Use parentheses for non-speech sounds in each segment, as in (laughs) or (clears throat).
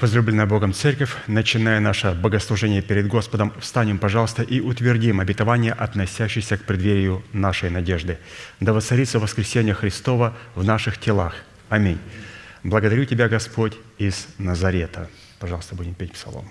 Возлюбленная Богом Церковь, начиная наше богослужение перед Господом, встанем, пожалуйста, и утвердим обетование, относящееся к преддверию нашей надежды. Да воцарится воскресение Христова в наших телах. Аминь. Благодарю Тебя, Господь, из Назарета. Пожалуйста, будем петь псалом.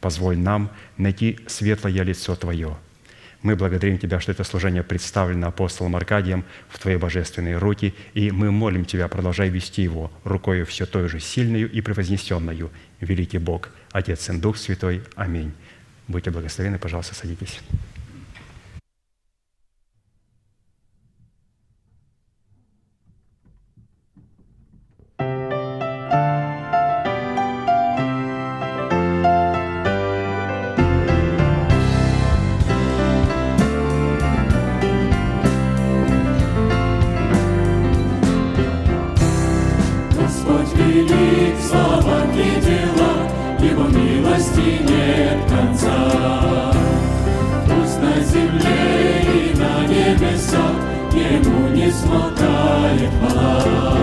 позволь нам найти светлое лицо Твое – мы благодарим Тебя, что это служение представлено апостолом Аркадием в Твоей божественной руки, и мы молим Тебя, продолжай вести его рукою все той же сильную и превознесенную, великий Бог, Отец и Дух Святой. Аминь. Будьте благословены, пожалуйста, садитесь. Мотаем, мотаем.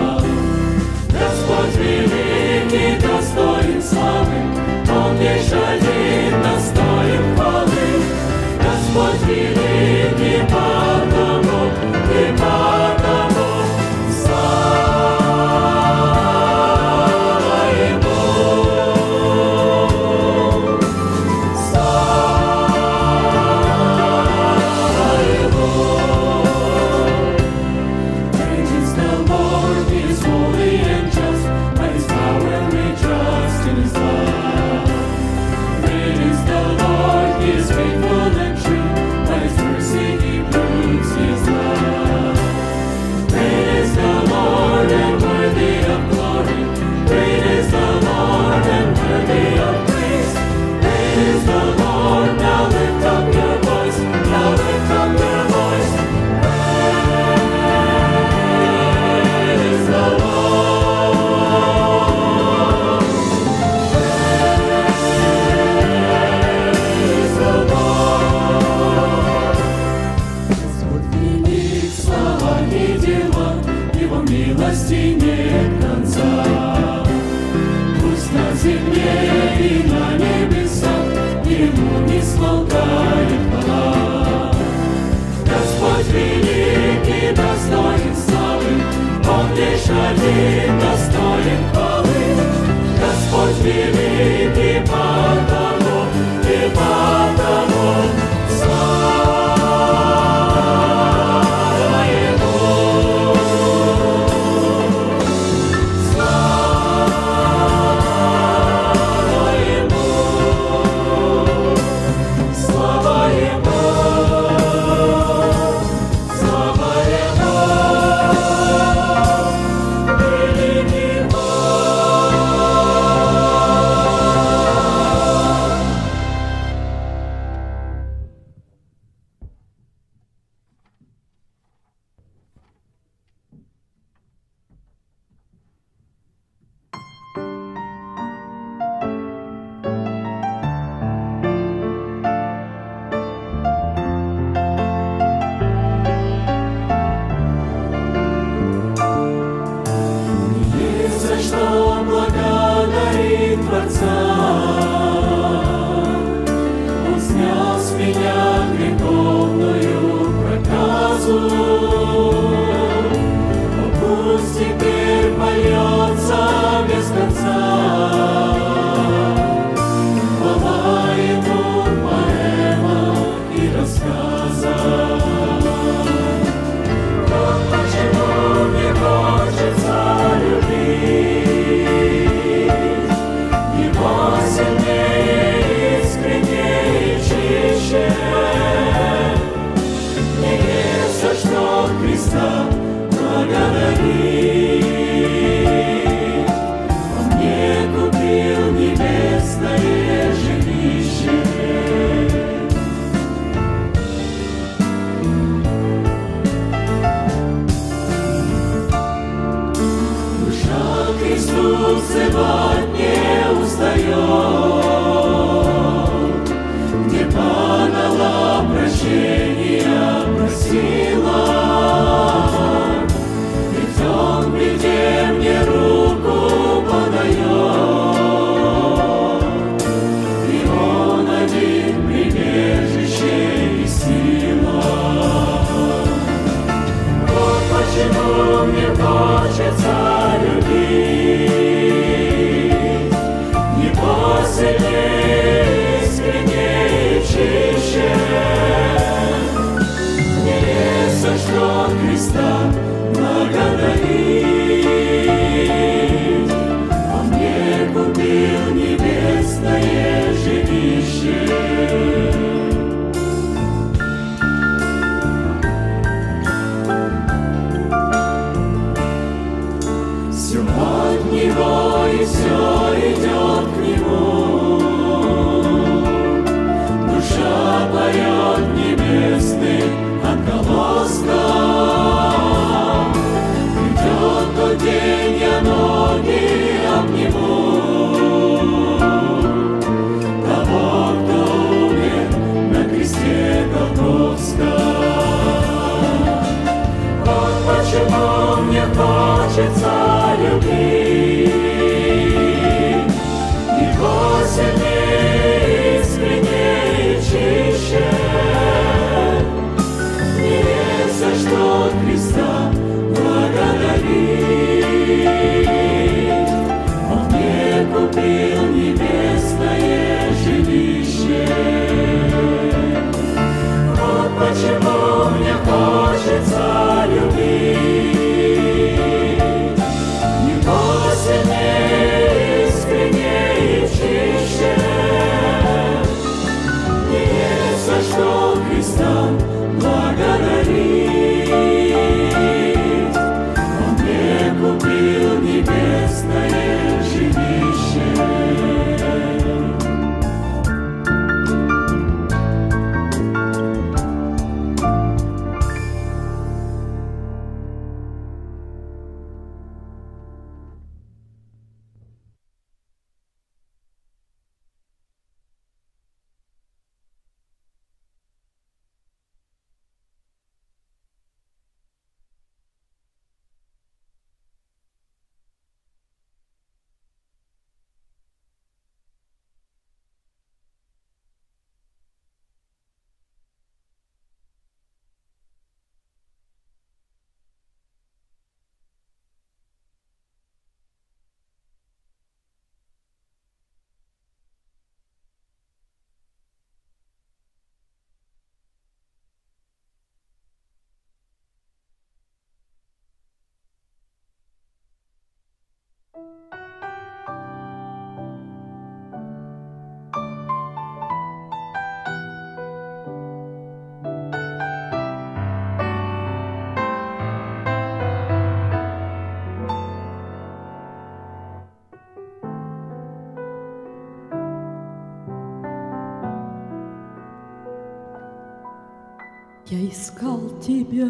Искал тебя,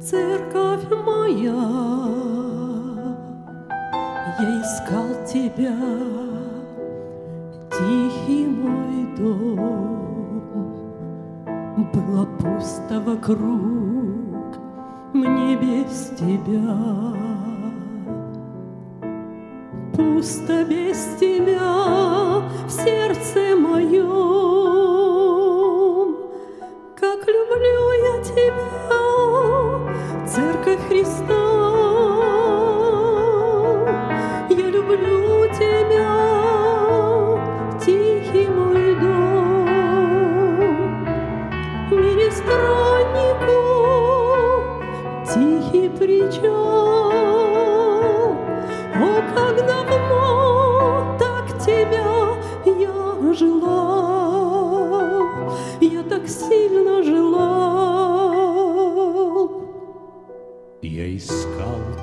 церковь моя, Я искал тебя, тихий мой дом. Было пусто вокруг, мне без тебя. Пусто без тебя в сердце моем. Люблю я тебя, Церковь Христа.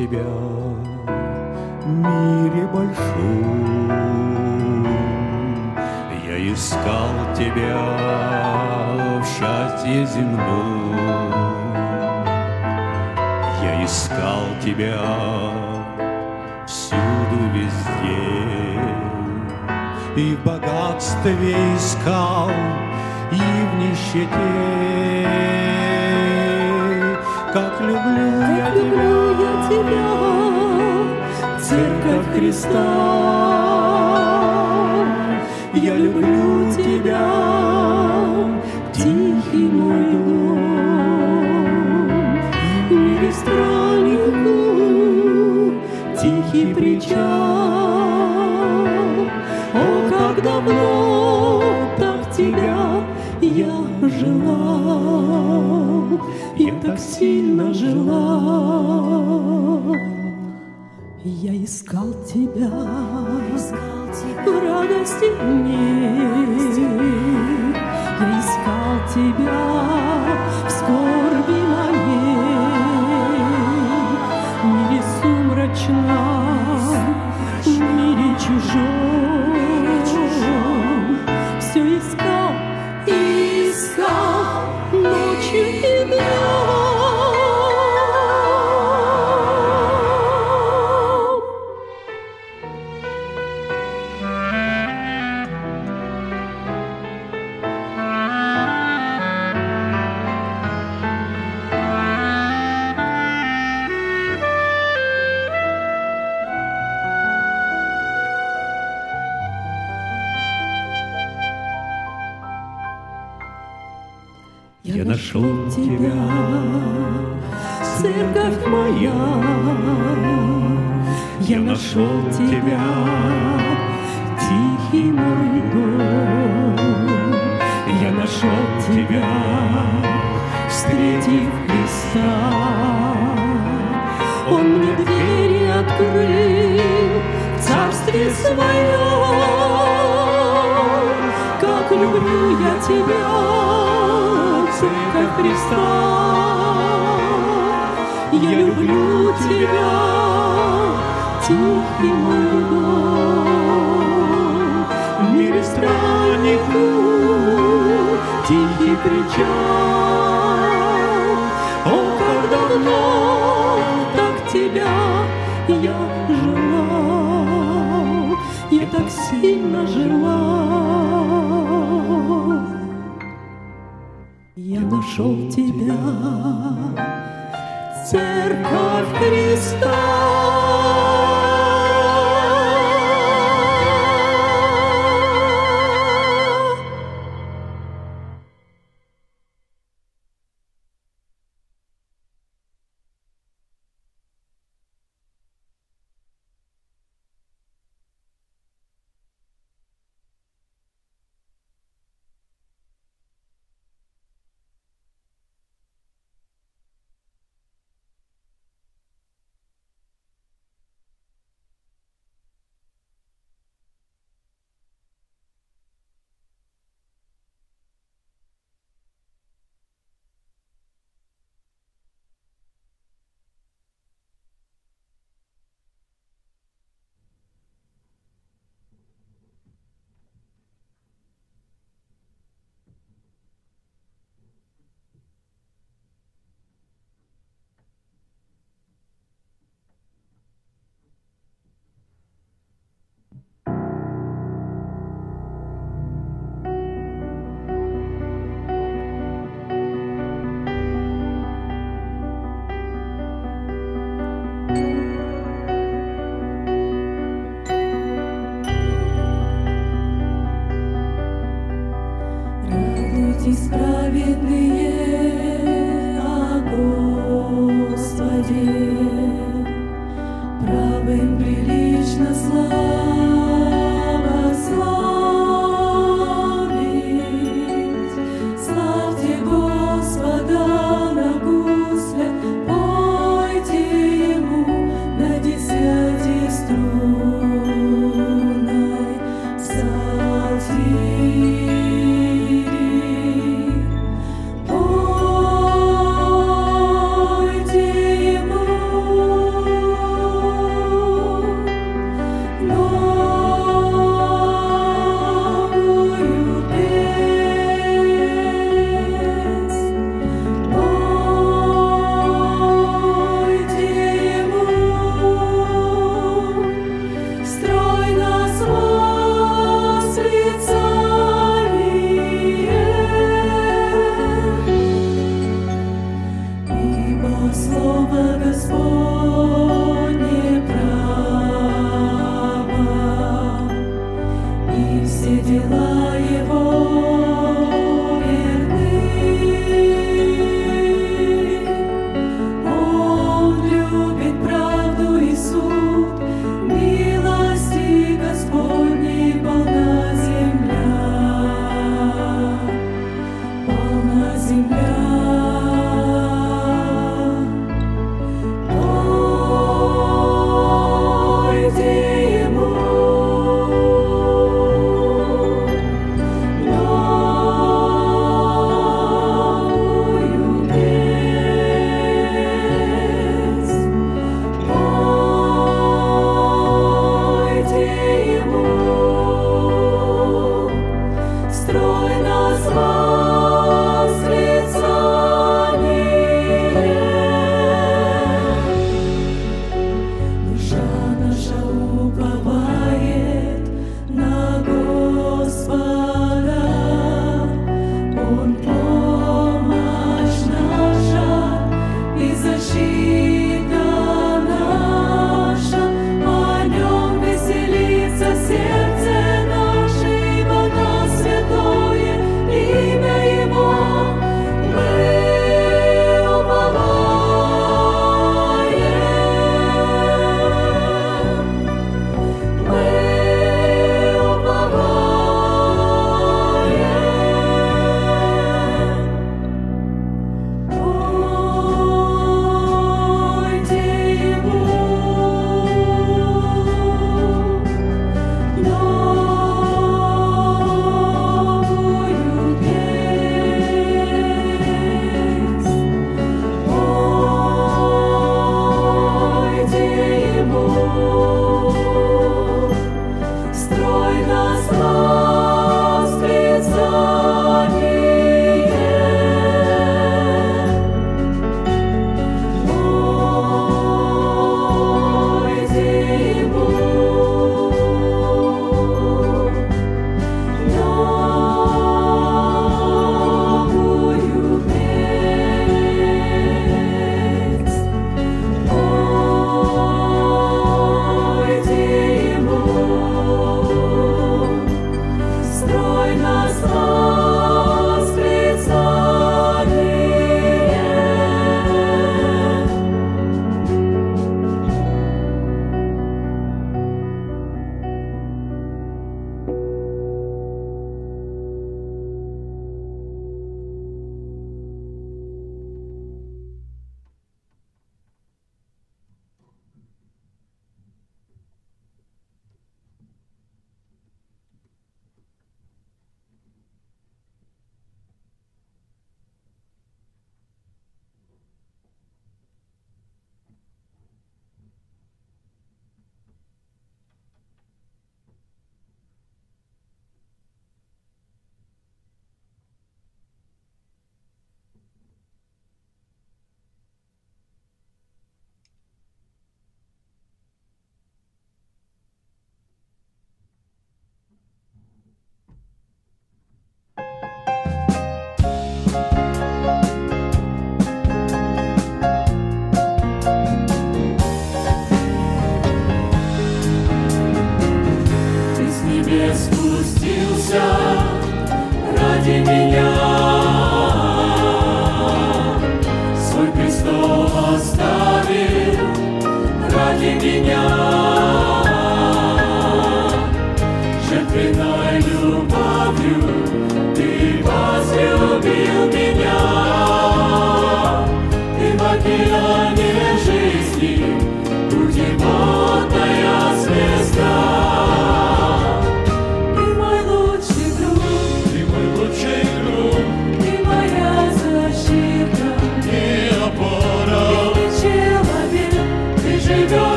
Тебя в мире большом. Я искал тебя в счастье земном. Я искал тебя всюду, везде. И в богатстве искал, и в нищете. Как люблю я Как люблю я тебя, Церковь Христа. Я люблю тебя, тихий мой дом. Мире страннику тихий причал. О, как давно так тебя я желал, я так сильно желал. Я искал тебя, в радости мне. Я искал тебя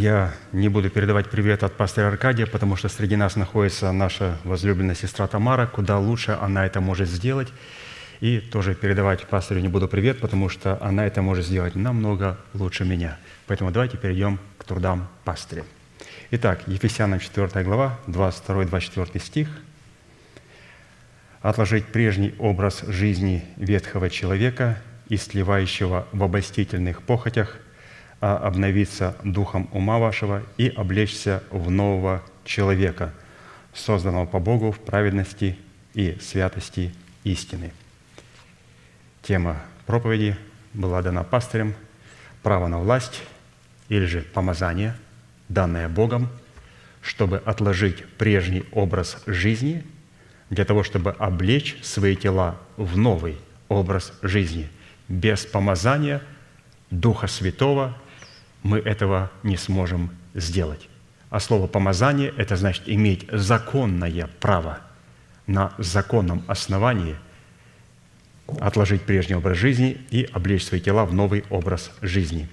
Я не буду передавать привет от пастора Аркадия, потому что среди нас находится наша возлюбленная сестра Тамара, куда лучше она это может сделать. И тоже передавать пастору не буду привет, потому что она это может сделать намного лучше меня. Поэтому давайте перейдем к трудам пастыря. Итак, Ефесянам 4 глава, 22-24 стих. «Отложить прежний образ жизни ветхого человека, истлевающего в обольстительных похотях, обновиться духом ума вашего и облечься в нового человека, созданного по Богу в праведности и святости истины». Тема проповеди была дана пастырем «Право на власть» или же «Помазание», данное Богом, чтобы отложить прежний образ жизни для того, чтобы облечь свои тела в новый образ жизни. Без помазания Духа Святого мы этого не сможем сделать. А слово «помазание» – это значит иметь законное право на законном основании отложить прежний образ жизни и облечь свои тела в новый образ жизни.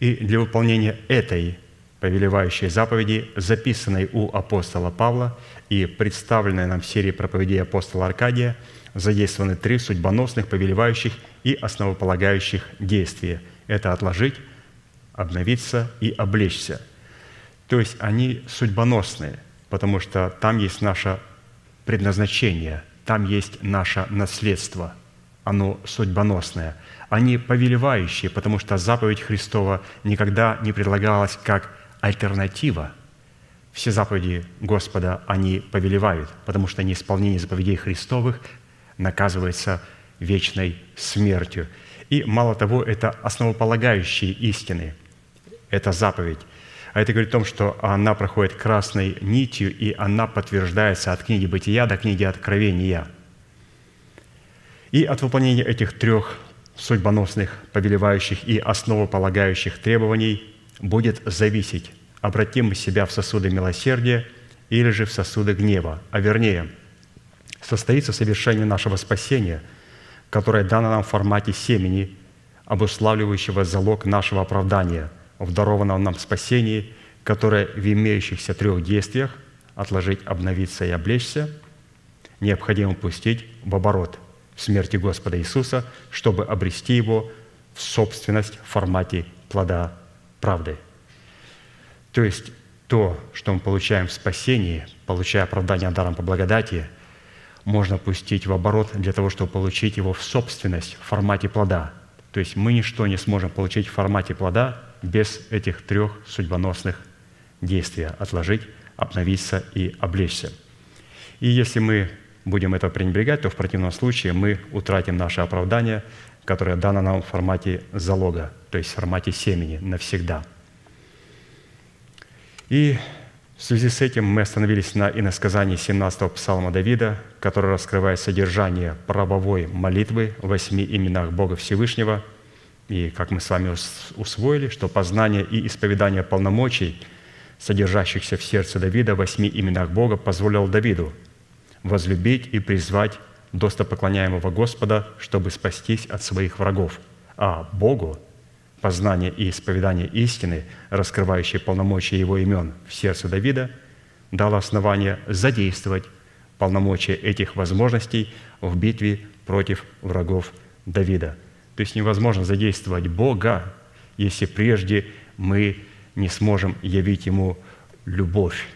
И для выполнения этой повелевающей заповеди, записанной у апостола Павла и представленной нам в серии проповедей апостола Аркадия, задействованы три судьбоносных, повелевающих и основополагающих действия. Это отложить, обновиться и облечься. То есть они судьбоносные, потому что там есть наше предназначение, там есть наше наследство, оно судьбоносное. Они повелевающие, потому что заповедь Христова никогда не предлагалась как альтернатива. Все заповеди Господа, они повелевают, потому что неисполнение заповедей Христовых наказывается вечной смертью. И мало того, это основополагающие истины. Это заповедь. А это говорит о том, что она проходит красной нитью, и она подтверждается от книги Бытия до книги Откровения. И от выполнения этих трех судьбоносных, повелевающих и основополагающих требований будет зависеть, обратим мы себя в сосуды милосердия или же в сосуды гнева, а вернее, состоится совершение нашего спасения, которое дано нам в формате семени, обуславливающего залог нашего оправдания в дарованном нам спасении, которое в имеющихся трех действиях отложить, обновиться и облечься, необходимо пустить в оборот в смерти Господа Иисуса, чтобы обрести его в собственность в формате плода правды. То есть то, что мы получаем в спасении, получая оправдание даром по благодати, можно пустить в оборот для того, чтобы получить его в собственность в формате плода. То есть мы ничто не сможем получить в формате плода без этих трех судьбоносных действий – отложить, обновиться и облечься. И если мы будем это пренебрегать, то в противном случае мы утратим наше оправдание, которое дано нам в формате залога, то есть в формате семени навсегда. И в связи с этим мы остановились на иносказании 17-го псалма Давида, который раскрывает содержание правовой молитвы в восьми именах Бога Всевышнего И как мы с вами ус- усвоили, что познание и исповедание полномочий, содержащихся в сердце Давида в восьми именах Бога, позволил Давиду возлюбить и призвать достопоклоняемого Господа, чтобы спастись от своих врагов. А Богу познание и исповедание истины, раскрывающие полномочия Его имен в сердце Давида, дало основание задействовать полномочия этих возможностей в битве против врагов Давида. То есть невозможно задействовать Бога, если прежде мы не сможем явить Ему любовь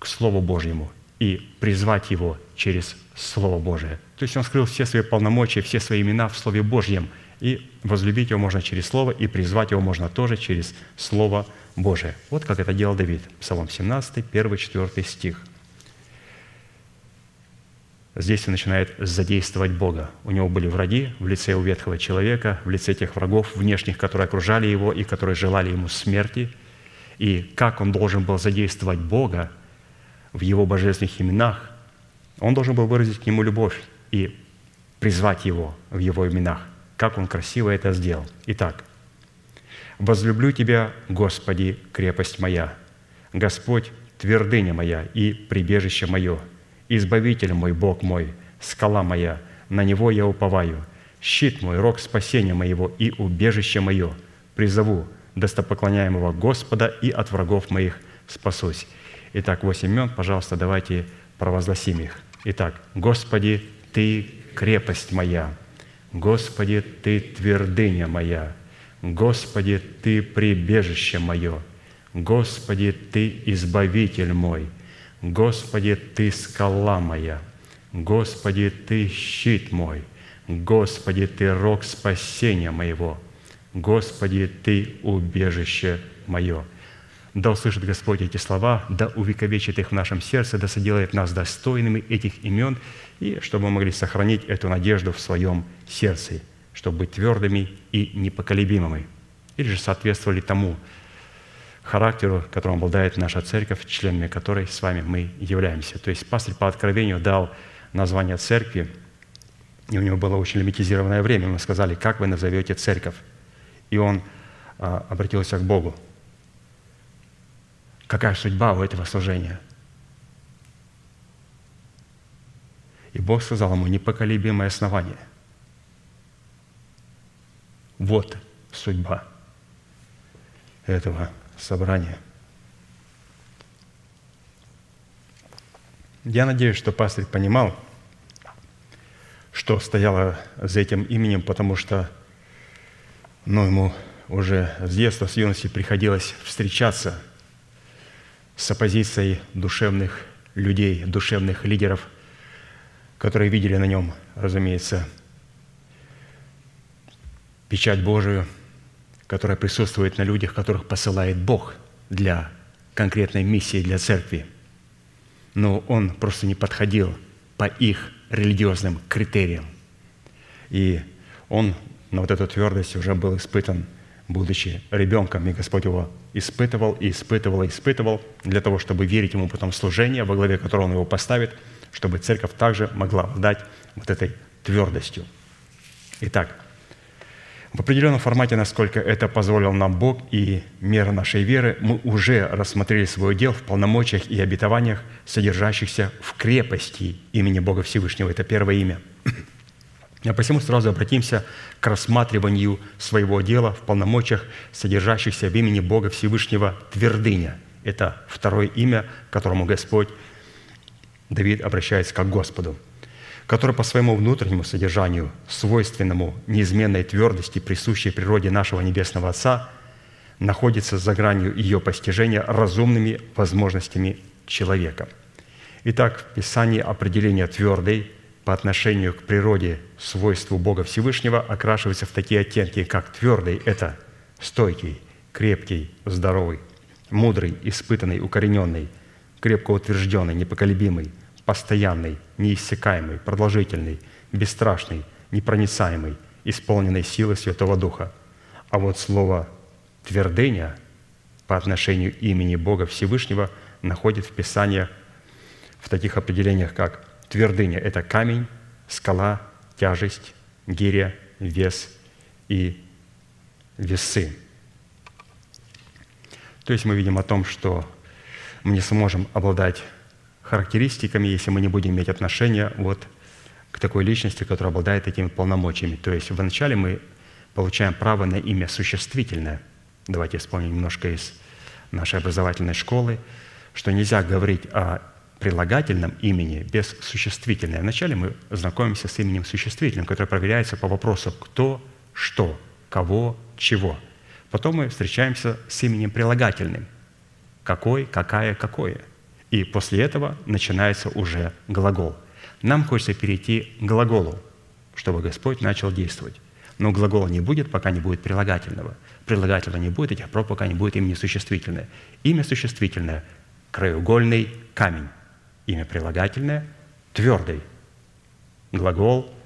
к Слову Божьему и призвать Его через Слово Божие. То есть Он скрыл все свои полномочия, все свои имена в Слове Божьем, и возлюбить Его можно через Слово, и призвать Его можно тоже через Слово Божие. Вот как это делал Давид. Псалом 17, 1, 4 стих. Здесь он начинает задействовать Бога. У него были враги в лице у ветхого человека, в лице тех врагов внешних, которые окружали его и которые желали ему смерти. И как он должен был задействовать Бога в его божественных именах, он должен был выразить к нему любовь и призвать его в его именах. Как он красиво это сделал. Итак, «Возлюблю Тебя, Господи, крепость моя, Господь, твердыня моя и прибежище мое, Избавитель мой, Бог мой, скала моя, на Него я уповаю, щит мой, рог спасения моего и убежище мое, призову достопоклоняемого Господа и от врагов моих спасусь». Итак, восемь имен, пожалуйста, давайте провозгласим их. Итак, «Господи, Ты крепость моя, Господи, Ты твердыня моя, Господи, Ты прибежище мое, Господи, Ты избавитель мой, Господи, Ты скала моя, Господи, Ты щит мой, Господи, Ты рог спасения моего, Господи, Ты убежище мое». Да услышит Господь эти слова, да увековечит их в нашем сердце, да соделает нас достойными этих имен, и чтобы мы могли сохранить эту надежду в своем сердце, чтобы быть твердыми и непоколебимыми, или же соответствовали тому характеру, которым обладает наша церковь, членами которой с вами мы являемся. То есть пастырь по откровению дал название церкви, и у него было очень лимитизированное время. Мы сказали, как вы назовете церковь? И он а, обратился к Богу. Какая судьба у этого служения? И Бог сказал ему непоколебимое основание. Вот судьба этого собрания. Я надеюсь, что пастырь понимал, что стояло за этим именем, потому что ну, ему уже с детства, с юности приходилось встречаться с оппозицией душевных людей, душевных лидеров, которые видели на нем, разумеется, печать Божию, которая присутствует на людях, которых посылает Бог для конкретной миссии для церкви. Но он просто не подходил по их религиозным критериям. И он на вот эту твердость уже был испытан, будучи ребенком, и Господь его испытывал, и испытывал, и испытывал, для того, чтобы верить ему потом в служение, во главе которого он его поставит, чтобы церковь также могла обладать вот этой твердостью. Итак, в определенном формате, насколько это позволил нам Бог и мера нашей веры, мы уже рассмотрели свой дел в полномочиях и обетованиях, содержащихся в крепости имени Бога Всевышнего. Это первое имя. (clears throat) А посему сразу обратимся к рассматриванию своего дела в полномочиях, содержащихся в имени Бога Всевышнего твердыня. Это второе имя, к которому Господь Давид обращается как к Господу – который по своему внутреннему содержанию, свойственному неизменной твердости, присущей природе нашего Небесного Отца, находится за гранью ее постижения разумными возможностями человека. Итак, в Писании определение твердой по отношению к природе, свойству Бога Всевышнего окрашивается в такие оттенки, как твердый – это стойкий, крепкий, здоровый, мудрый, испытанный, укорененный, крепко утвержденный, непоколебимый, постоянный, неиссякаемый, продолжительный, бесстрашный, непроницаемый, исполненный силы Святого Духа. А вот слово «твердыня» по отношению имени Бога Всевышнего находит в Писании в таких определениях, как твердыня – это камень, скала, тяжесть, гиря, вес и весы. То есть мы видим о том, что мы не сможем обладать характеристиками, если мы не будем иметь отношения вот к такой личности, которая обладает этими полномочиями. То есть вначале мы получаем право на имя существительное. Давайте вспомним немножко из нашей образовательной школы, что нельзя говорить о прилагательном имени без существительного. Вначале мы знакомимся с именем существительным, которое проверяется по вопросу «кто», «что», «кого», «чего». Потом мы встречаемся с именем прилагательным «какой», «какая», «какое». И после этого начинается уже глагол. Нам хочется перейти к глаголу, чтобы Господь начал действовать. Но глагола не будет, пока не будет прилагательного. Прилагательного не будет, этих проб, пока не будет имени существительное. Имя существительное – краеугольный камень. Имя прилагательное – твердый. Глагол –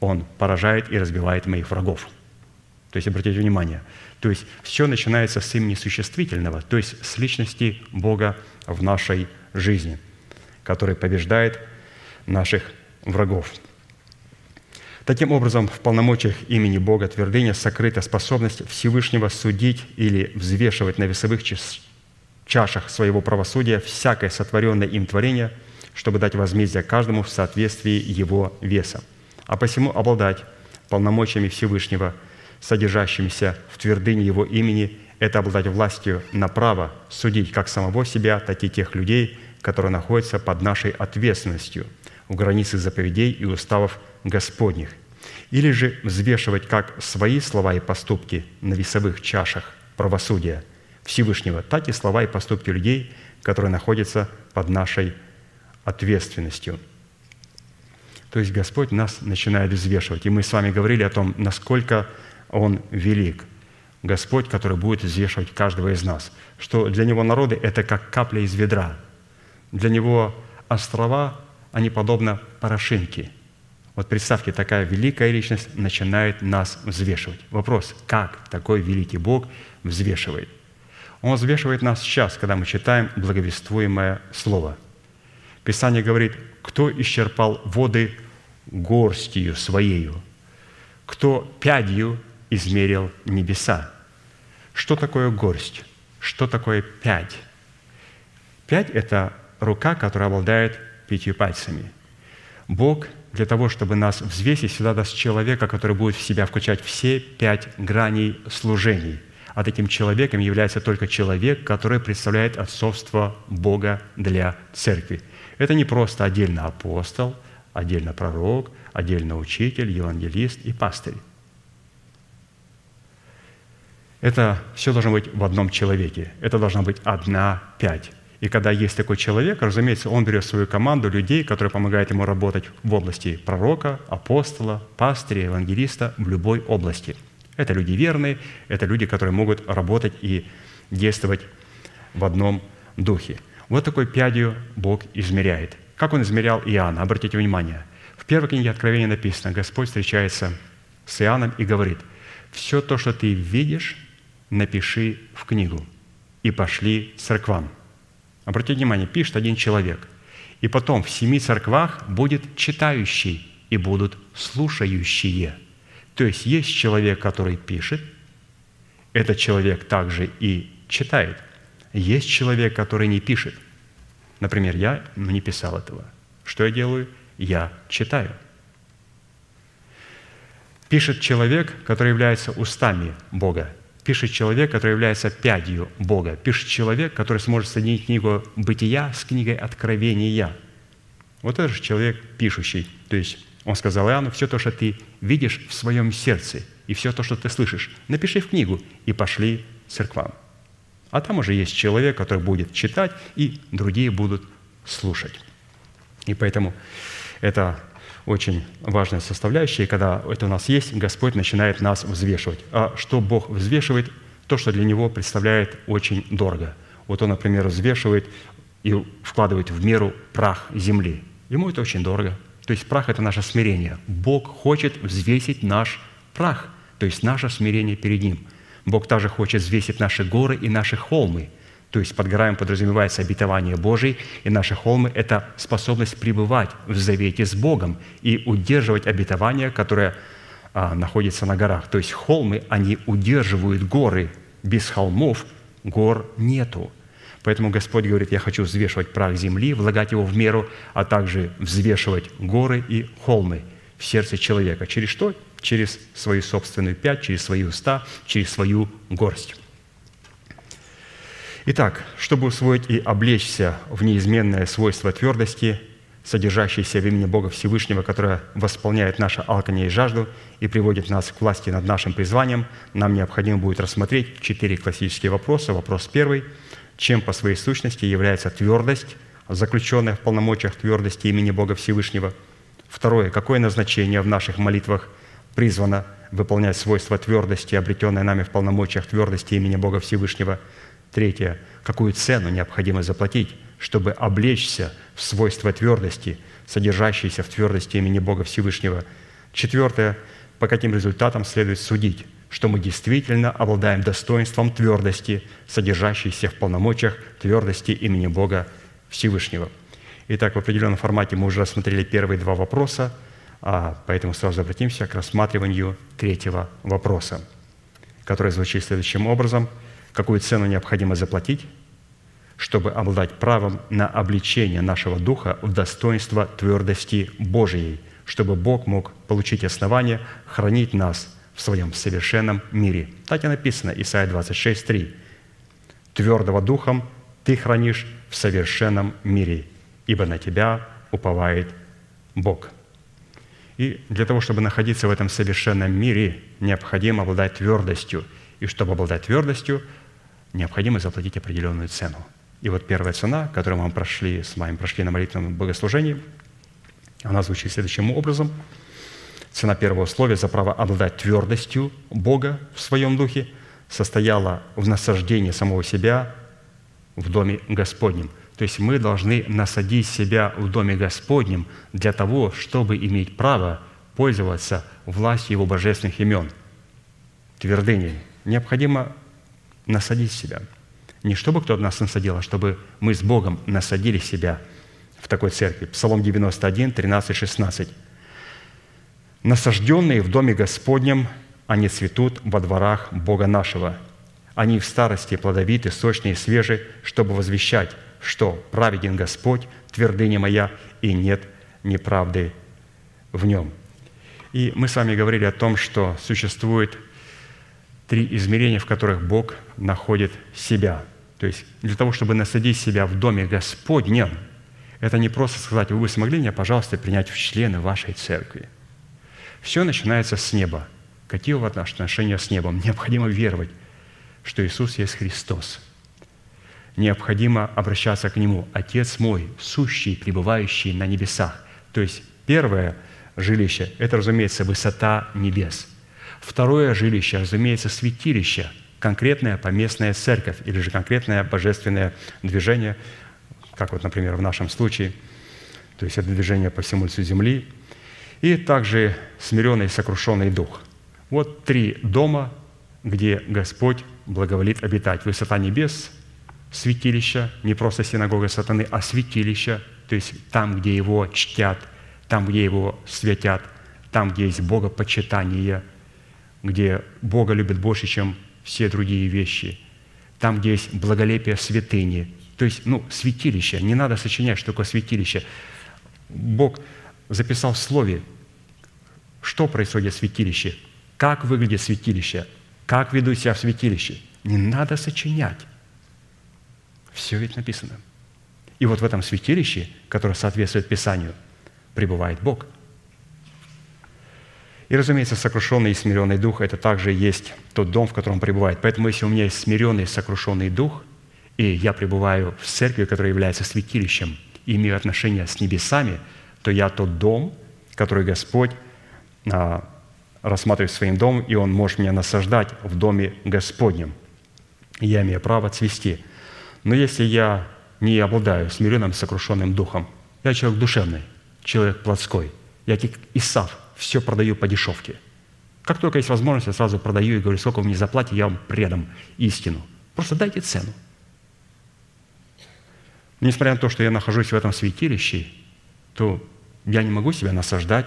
он поражает и разбивает моих врагов. То есть, обратите внимание, то есть все начинается с имени существительного, то есть с личности Бога в нашей жизни, который побеждает наших врагов. Таким образом, в полномочиях имени Бога твердыня сокрыта способность Всевышнего судить или взвешивать на весовых чашах своего правосудия всякое сотворенное им творение, чтобы дать возмездие каждому в соответствии его веса. А посему обладать полномочиями Всевышнего, содержащимися в твердыне Его имени, это обладать властью на право судить как самого себя, так и тех людей, которые находятся под нашей ответственностью в границе заповедей и уставов Господних, или же взвешивать как свои слова и поступки на весовых чашах правосудия Всевышнего, так и слова и поступки людей, которые находятся под нашей ответственностью. То есть Господь нас начинает взвешивать. И мы с вами говорили о том, насколько Он велик. Господь, который будет взвешивать каждого из нас. Что для Него народы – это как капля из ведра. Для Него острова, они подобно порошинке – вот представьте, такая великая личность начинает нас взвешивать. Вопрос, как такой великий Бог взвешивает? Он взвешивает нас сейчас, когда мы читаем благовествуемое Слово. Писание говорит, кто исчерпал воды горстью своею, кто пядью измерил небеса. Что такое горсть? Что такое пядь? Пять – это рука, которая обладает пятью пальцами. Бог – для того, чтобы нас взвесить, всегда даст человека, который будет в себя включать все пять граней служений. А таким человеком является только человек, который представляет отцовство Бога для церкви. Это не просто отдельно апостол, отдельно пророк, отдельно учитель, евангелист и пастырь. Это все должно быть в одном человеке. Это должна быть одна пять. И когда есть такой человек, разумеется, он берет свою команду людей, которые помогают ему работать в области пророка, апостола, пастыря, евангелиста, в любой области. Это люди верные, это люди, которые могут работать и действовать в одном духе. Вот такой пядью Бог измеряет. Как Он измерял Иоанна? Обратите внимание. В первой книге Откровения написано, Господь встречается с Иоанном и говорит, «Все то, что ты видишь, напиши в книгу и пошли церквам». Обратите внимание, пишет один человек. И потом в семи церквах будет читающий и будут слушающие. То есть есть человек, который пишет, этот человек также и читает. Есть человек, который не пишет. Например, я не писал этого. Что я делаю? Я читаю. Пишет человек, который является устами Бога пишет человек, который является пядью Бога, пишет человек, который сможет соединить книгу «Бытия» с книгой «Откровения». Вот это же человек пишущий. То есть он сказал Иоанну, все то, что ты видишь в своем сердце, и все то, что ты слышишь, напиши в книгу и пошли церквам. А там уже есть человек, который будет читать, и другие будут слушать. И поэтому это очень важная составляющая, и когда это у нас есть, Господь начинает нас взвешивать. А что Бог взвешивает? То, что для Него представляет очень дорого. Вот Он, например, взвешивает и вкладывает в меру прах земли. Ему это очень дорого. То есть прах – это наше смирение. Бог хочет взвесить наш прах, то есть наше смирение перед Ним. Бог также хочет взвесить наши горы и наши холмы – то есть под горами подразумевается обетование Божие, и наши холмы – это способность пребывать в завете с Богом и удерживать обетование, которое а, находится на горах. То есть холмы, они удерживают горы. Без холмов гор нету. Поэтому Господь говорит, я хочу взвешивать прах земли, влагать его в меру, а также взвешивать горы и холмы в сердце человека. Через что? Через свою собственную пять, через свои уста, через свою горсть. Итак, чтобы усвоить и облечься в неизменное свойство твердости, содержащееся в имени Бога Всевышнего, которое восполняет наше алканье и жажду и приводит нас к власти над нашим призванием, нам необходимо будет рассмотреть четыре классические вопроса. Вопрос первый – чем по своей сущности является твердость, заключенная в полномочиях твердости имени Бога Всевышнего. Второе. Какое назначение в наших молитвах призвано выполнять свойства твердости, обретенное нами в полномочиях твердости имени Бога Всевышнего. Третье. Какую цену необходимо заплатить, чтобы облечься в свойства твердости, содержащиеся в твердости имени Бога Всевышнего. Четвертое. По каким результатам следует судить, что мы действительно обладаем достоинством твердости, содержащейся в полномочиях твердости имени Бога Всевышнего. Итак, в определенном формате мы уже рассмотрели первые два вопроса, а поэтому сразу обратимся к рассматриванию третьего вопроса, который звучит следующим образом. Какую цену необходимо заплатить, чтобы обладать правом на обличение нашего духа в достоинство твердости Божией, чтобы Бог мог получить основание хранить нас – в своем совершенном мире. Так и написано, Исайя 26, 3. «Твердого духом ты хранишь в совершенном мире, ибо на тебя уповает Бог». И для того, чтобы находиться в этом совершенном мире, необходимо обладать твердостью. И чтобы обладать твердостью, необходимо заплатить определенную цену. И вот первая цена, которую мы прошли, с вами прошли на молитвенном богослужении, она звучит следующим образом – Цена первого условия за право обладать твердостью Бога в своем духе состояла в насаждении самого себя в доме Господнем. То есть мы должны насадить себя в доме Господнем для того, чтобы иметь право пользоваться властью Его божественных имен, твердыней. Необходимо насадить себя. Не чтобы кто-то нас насадил, а чтобы мы с Богом насадили себя в такой церкви. Псалом 91, 13, 16. Насажденные в доме Господнем, они цветут во дворах Бога нашего. Они в старости плодовиты, сочные и свежие, чтобы возвещать, что праведен Господь, твердыня моя, и нет неправды в нем. И мы с вами говорили о том, что существует три измерения, в которых Бог находит себя. То есть для того, чтобы насадить себя в доме Господнем, это не просто сказать, вы бы смогли меня, пожалуйста, принять в члены вашей церкви – все начинается с неба. Какие у вас отношения с небом? Необходимо веровать, что Иисус есть Христос. Необходимо обращаться к Нему. Отец мой, сущий, пребывающий на небесах. То есть первое жилище – это, разумеется, высота небес. Второе жилище, разумеется, святилище, конкретная поместная церковь или же конкретное божественное движение, как вот, например, в нашем случае, то есть это движение по всему лицу земли – и также смиренный и сокрушенный дух. Вот три дома, где Господь благоволит обитать. Высота небес, святилище, не просто синагога сатаны, а святилище, то есть там, где Его чтят, там, где Его святят, там, где есть Богопочитание, где Бога любят больше, чем все другие вещи, там, где есть благолепие святыни, то есть, ну, святилище. Не надо сочинять, что такое святилище. Бог записал в слове, что происходит в святилище, как выглядит святилище, как ведут себя в святилище. Не надо сочинять. Все ведь написано. И вот в этом святилище, которое соответствует Писанию, пребывает Бог. И, разумеется, сокрушенный и смиренный дух – это также есть тот дом, в котором пребывает. Поэтому, если у меня есть смиренный и сокрушенный дух, и я пребываю в церкви, которая является святилищем, и имею отношение с небесами – то я тот дом, который Господь а, рассматривает своим домом, и Он может меня насаждать в доме Господнем. Я имею право цвести. Но если я не обладаю смиренным, сокрушенным духом, я человек душевный, человек плотской, я как Исав, все продаю по дешевке. Как только есть возможность, я сразу продаю и говорю, сколько вы мне заплатите, я вам предам истину. Просто дайте цену. Несмотря на то, что я нахожусь в этом святилище, то я не могу себя насаждать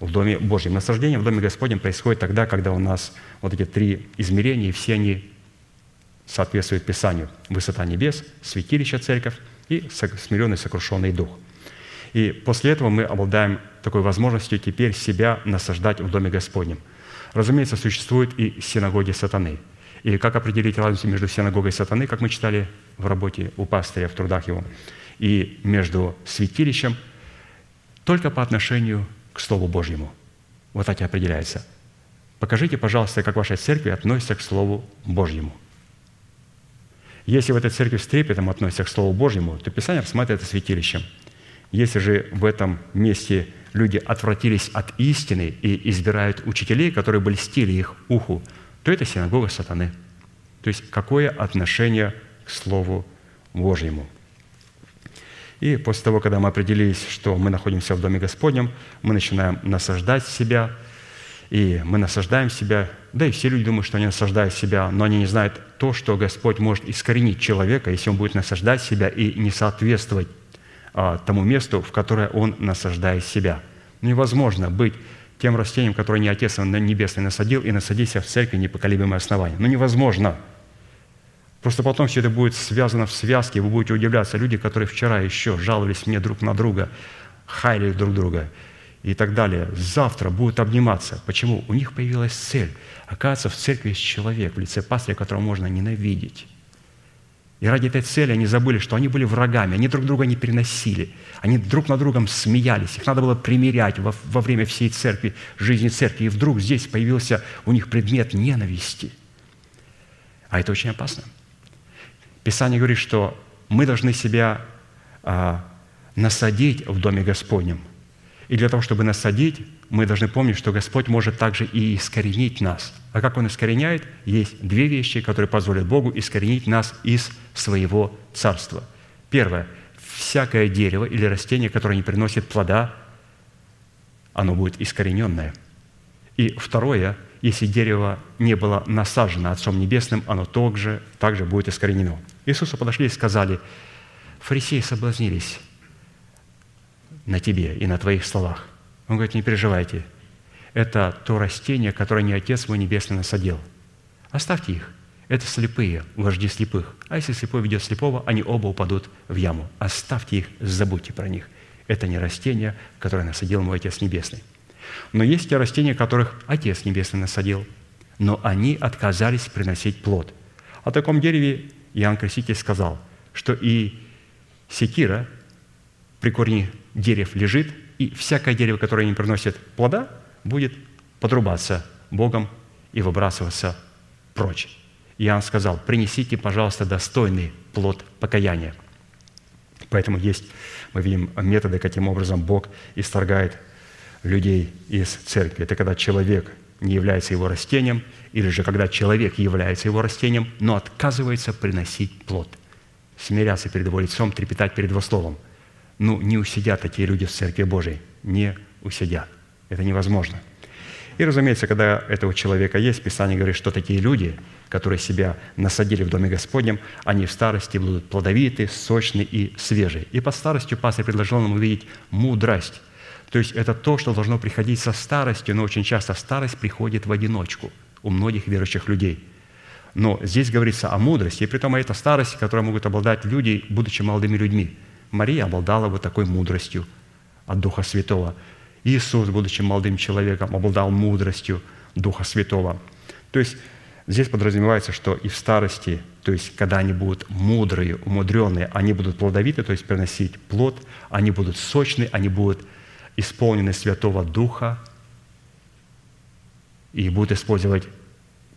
в Доме Божьем. Насаждение в Доме Господнем происходит тогда, когда у нас вот эти три измерения, и все они соответствуют Писанию. Высота небес, святилище церковь и смиренный сокрушенный дух. И после этого мы обладаем такой возможностью теперь себя насаждать в Доме Господнем. Разумеется, существуют и синагоги сатаны. И как определить разницу между синагогой сатаны, как мы читали в работе у пастыря в трудах его, и между святилищем, только по отношению к Слову Божьему. Вот так и определяется. Покажите, пожалуйста, как ваша церковь относится к Слову Божьему. Если в этой церкви с трепетом относятся к Слову Божьему, то Писание рассматривает это святилищем. Если же в этом месте люди отвратились от истины и избирают учителей, которые бы льстили их уху, то это синагога сатаны. То есть какое отношение к Слову Божьему? И после того, когда мы определились, что мы находимся в Доме Господнем, мы начинаем насаждать себя, и мы насаждаем себя, да и все люди думают, что они насаждают себя, но они не знают то, что Господь может искоренить человека, если он будет насаждать себя и не соответствовать тому месту, в которое он насаждает себя. Невозможно быть тем растением, которое не Отец Небесный насадил, и насадить себя в церкви непоколебимое основание. Ну невозможно – Просто потом все это будет связано в связке, вы будете удивляться. Люди, которые вчера еще жаловались мне друг на друга, хайли друг друга и так далее, завтра будут обниматься. Почему? У них появилась цель. Оказывается, в церкви есть человек в лице пастыря, которого можно ненавидеть. И ради этой цели они забыли, что они были врагами, они друг друга не переносили, они друг на другом смеялись, их надо было примирять во, во время всей церкви, жизни церкви. И вдруг здесь появился у них предмет ненависти. А это очень опасно. Писание говорит, что мы должны себя а, насадить в Доме Господнем. И для того, чтобы насадить, мы должны помнить, что Господь может также и искоренить нас. А как Он искореняет? Есть две вещи, которые позволят Богу искоренить нас из своего царства. Первое. Всякое дерево или растение, которое не приносит плода, оно будет искорененное. И второе – если дерево не было насажено Отцом Небесным, оно также, также будет искоренено. Иисусу подошли и сказали, фарисеи соблазнились на тебе и на твоих словах. Он говорит, не переживайте, это то растение, которое не Отец мой Небесный насадил. Оставьте их. Это слепые, вожди слепых. А если слепой ведет слепого, они оба упадут в яму. Оставьте их, забудьте про них. Это не растение, которое насадил мой Отец Небесный. Но есть те растения, которых Отец Небесный насадил, но они отказались приносить плод. О таком дереве Иоанн Креститель сказал, что и секира при корне дерев лежит, и всякое дерево, которое не приносит плода, будет подрубаться Богом и выбрасываться прочь. Иоанн сказал, принесите, пожалуйста, достойный плод покаяния. Поэтому есть, мы видим методы, каким образом Бог исторгает людей из церкви. Это когда человек не является его растением, или же когда человек является его растением, но отказывается приносить плод. Смиряться перед его лицом, трепетать перед его словом. Ну, не усидят такие люди в Церкви Божией. Не усидят. Это невозможно. И, разумеется, когда этого человека есть, Писание говорит, что такие люди, которые себя насадили в Доме Господнем, они в старости будут плодовиты, сочны и свежие. И под старостью пастор предложил нам увидеть мудрость – то есть это то, что должно приходить со старостью, но очень часто старость приходит в одиночку у многих верующих людей. Но здесь говорится о мудрости, и при том это старость, которой могут обладать люди, будучи молодыми людьми. Мария обладала вот такой мудростью от Духа Святого. Иисус, будучи молодым человеком, обладал мудростью Духа Святого. То есть здесь подразумевается, что и в старости, то есть когда они будут мудрые, умудренные, они будут плодовиты, то есть приносить плод, они будут сочны, они будут исполнены Святого Духа и будут использовать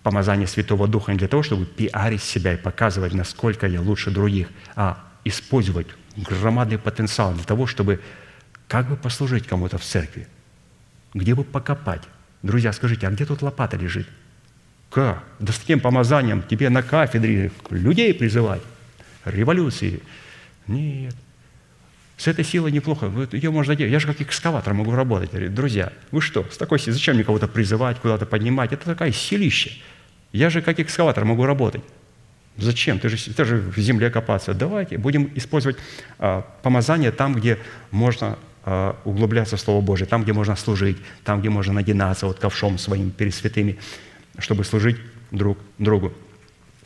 помазание Святого Духа не для того, чтобы пиарить себя и показывать, насколько я лучше других, а использовать громадный потенциал для того, чтобы как бы послужить кому-то в церкви, где бы покопать. Друзья, скажите, а где тут лопата лежит? Как? Да с таким помазанием тебе на кафедре людей призывать? Революции? Нет. С этой силой неплохо, ее можно делать. Я же как экскаватор могу работать. Друзья, вы что, с такой силой, зачем мне кого-то призывать, куда-то поднимать? Это такая силища. Я же как экскаватор могу работать. Зачем? Ты же, ты же в земле копаться. Давайте будем использовать а, помазание там, где можно а, углубляться в Слово Божие, там, где можно служить, там, где можно надинаться вот ковшом своим перед святыми, чтобы служить друг другу.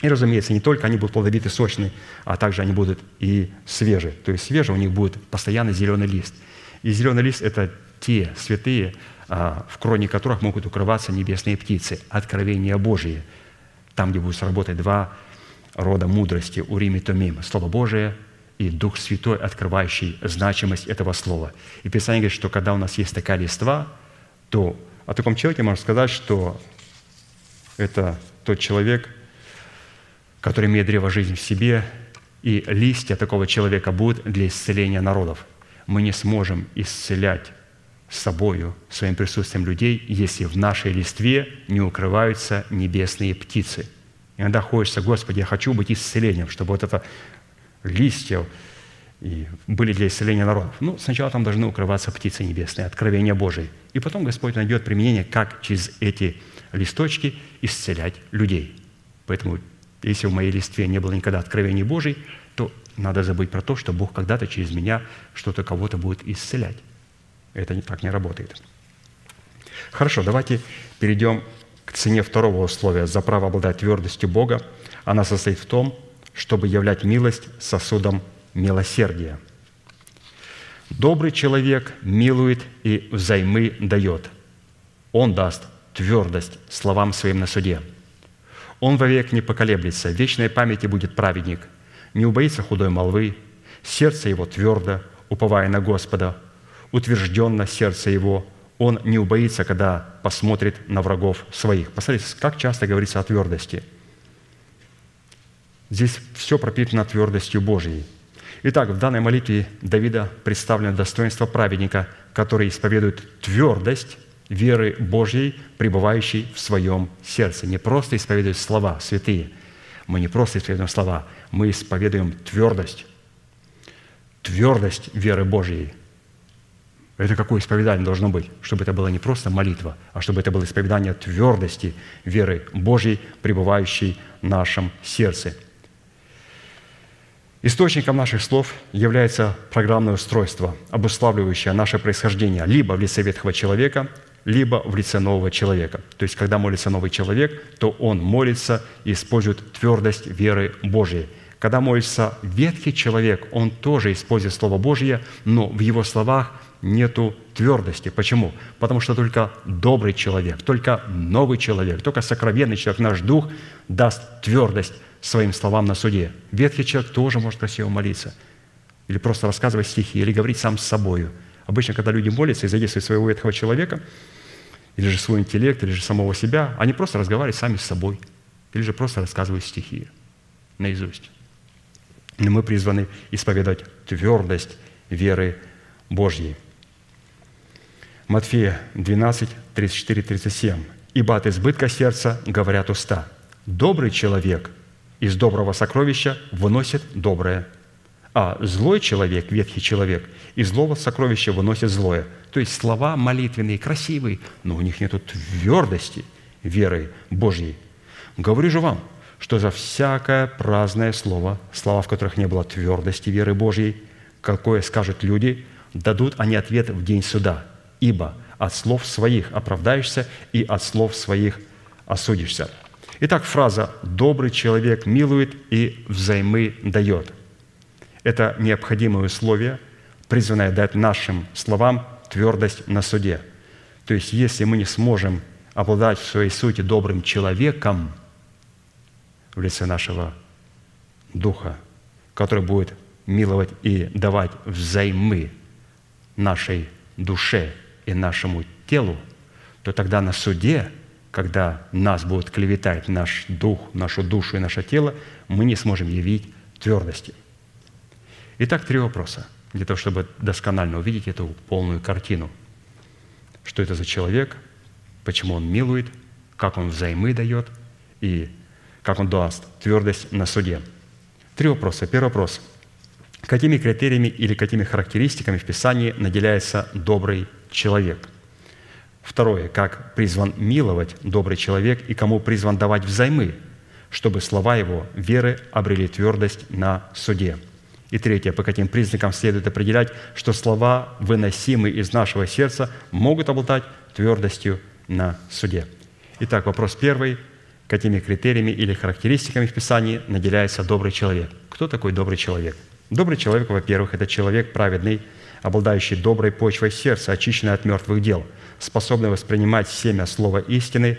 И, разумеется, не только они будут плодовиты, сочны, а также они будут и свежие. То есть свежие у них будет постоянно зеленый лист. И зеленый лист – это те святые, а, в кроне которых могут укрываться небесные птицы, откровения Божие, там, где будут сработать два рода мудрости, урим и томим, Слово Божие и Дух Святой, открывающий значимость этого слова. И Писание говорит, что когда у нас есть такая листва, то о таком человеке можно сказать, что это тот человек, который имеет древо жизни в себе, и листья такого человека будут для исцеления народов. Мы не сможем исцелять собою, своим присутствием людей, если в нашей листве не укрываются небесные птицы. Иногда хочется, Господи, я хочу быть исцелением, чтобы вот это листья и были для исцеления народов. Ну, сначала там должны укрываться птицы небесные, откровения Божие. И потом Господь найдет применение, как через эти листочки исцелять людей. Поэтому, если в моей листве не было никогда откровений Божий, то надо забыть про то, что Бог когда-то через меня что-то кого-то будет исцелять. Это так не работает. Хорошо, давайте перейдем к цене второго условия за право обладать твердостью Бога. Она состоит в том, чтобы являть милость сосудом милосердия. Добрый человек милует и взаймы дает. Он даст твердость словам своим на суде. Он вовек не поколеблется, в вечной памяти будет праведник, не убоится худой молвы, сердце его твердо, уповая на Господа, утвержденно сердце его, он не убоится, когда посмотрит на врагов своих. Посмотрите, как часто говорится о твердости. Здесь все пропитано твердостью Божьей. Итак, в данной молитве Давида представлено достоинство праведника, который исповедует твердость веры Божьей, пребывающей в своем сердце. Не просто исповедует слова святые. Мы не просто исповедуем слова, мы исповедуем твердость. Твердость веры Божьей. Это какое исповедание должно быть? Чтобы это было не просто молитва, а чтобы это было исповедание твердости веры Божьей, пребывающей в нашем сердце. Источником наших слов является программное устройство, обуславливающее наше происхождение либо в лице ветхого человека, либо в лице нового человека. То есть, когда молится новый человек, то он молится и использует твердость веры Божьей. Когда молится ветхий человек, он тоже использует Слово Божье, но в его словах нету твердости. Почему? Потому что только добрый человек, только новый человек, только сокровенный человек, наш дух даст твердость своим словам на суде. Ветхий человек тоже может красиво молиться. Или просто рассказывать стихи, или говорить сам с собою. Обычно, когда люди молятся и задействуют своего ветхого человека, или же свой интеллект, или же самого себя, они просто разговаривают сами с собой, или же просто рассказывают стихи наизусть. Но мы призваны исповедовать твердость веры Божьей. Матфея 12, 34, 37. «Ибо от избытка сердца говорят уста. Добрый человек из доброго сокровища выносит доброе, а злой человек, ветхий человек, из злого сокровища выносит злое». То есть слова молитвенные, красивые, но у них нет твердости веры Божьей. Говорю же вам, что за всякое праздное слово, слова, в которых не было твердости веры Божьей, какое скажут люди, дадут они ответ в день суда. Ибо от слов своих оправдаешься и от слов своих осудишься. Итак, фраза «добрый человек милует и взаймы дает» – это необходимое условие, призванное дать нашим словам твердость на суде. То есть, если мы не сможем обладать в своей сути добрым человеком в лице нашего Духа, который будет миловать и давать взаймы нашей душе и нашему телу, то тогда на суде, когда нас будут клеветать наш дух, нашу душу и наше тело, мы не сможем явить твердости. Итак, три вопроса, для того, чтобы досконально увидеть эту полную картину. Что это за человек, почему он милует, как он взаймы дает и как он даст твердость на суде. Три вопроса. Первый вопрос. Какими критериями или какими характеристиками в Писании наделяется добрый человек? Второе. Как призван миловать добрый человек и кому призван давать взаймы, чтобы слова его веры обрели твердость на суде? И третье, по каким признакам следует определять, что слова, выносимые из нашего сердца, могут обладать твердостью на суде. Итак, вопрос первый. Какими критериями или характеристиками в Писании наделяется добрый человек? Кто такой добрый человек? Добрый человек, во-первых, это человек праведный, обладающий доброй почвой сердца, очищенный от мертвых дел, способный воспринимать семя слова истины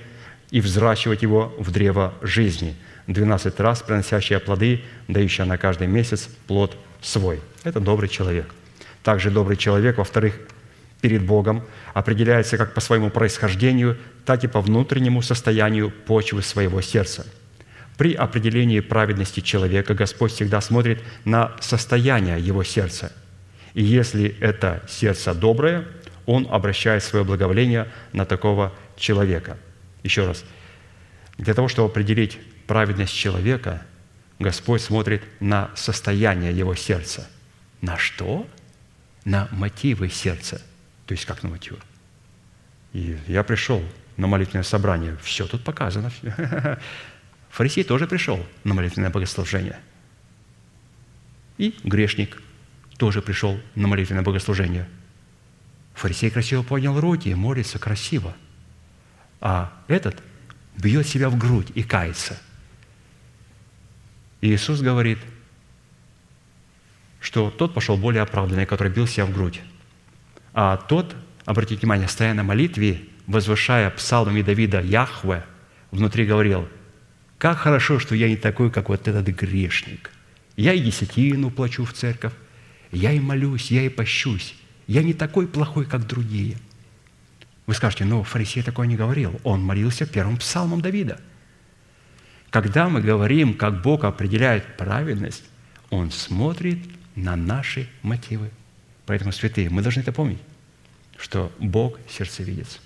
и взращивать его в древо жизни, 12 раз приносящее плоды, дающее на каждый месяц плод свой. Это добрый человек. Также добрый человек, во-вторых, перед Богом определяется как по своему происхождению, так и по внутреннему состоянию почвы своего сердца. При определении праведности человека Господь всегда смотрит на состояние его сердца. И если это сердце доброе, Он обращает свое благоволение на такого человека. Еще раз. Для того, чтобы определить праведность человека, Господь смотрит на состояние его сердца. На что? На мотивы сердца. То есть как на мотивы? И я пришел на молитвенное собрание. Все тут показано. (laughs) Фарисей тоже пришел на молитвенное богослужение. И грешник тоже пришел на молитвенное богослужение. Фарисей красиво поднял руки, молится красиво. А этот бьет себя в грудь и кается. И Иисус говорит, что тот пошел более оправданный, который бил себя в грудь. А тот, обратите внимание, стоя на молитве, возвышая псалмами Давида Яхве, внутри говорил, как хорошо, что я не такой, как вот этот грешник. Я и десятину плачу в церковь, я и молюсь, я и пощусь. Я не такой плохой, как другие. Вы скажете, ну, фарисей такое не говорил. Он молился первым псалмом Давида. Когда мы говорим, как Бог определяет праведность, Он смотрит на наши мотивы. Поэтому, святые, мы должны это помнить, что Бог сердцевидец.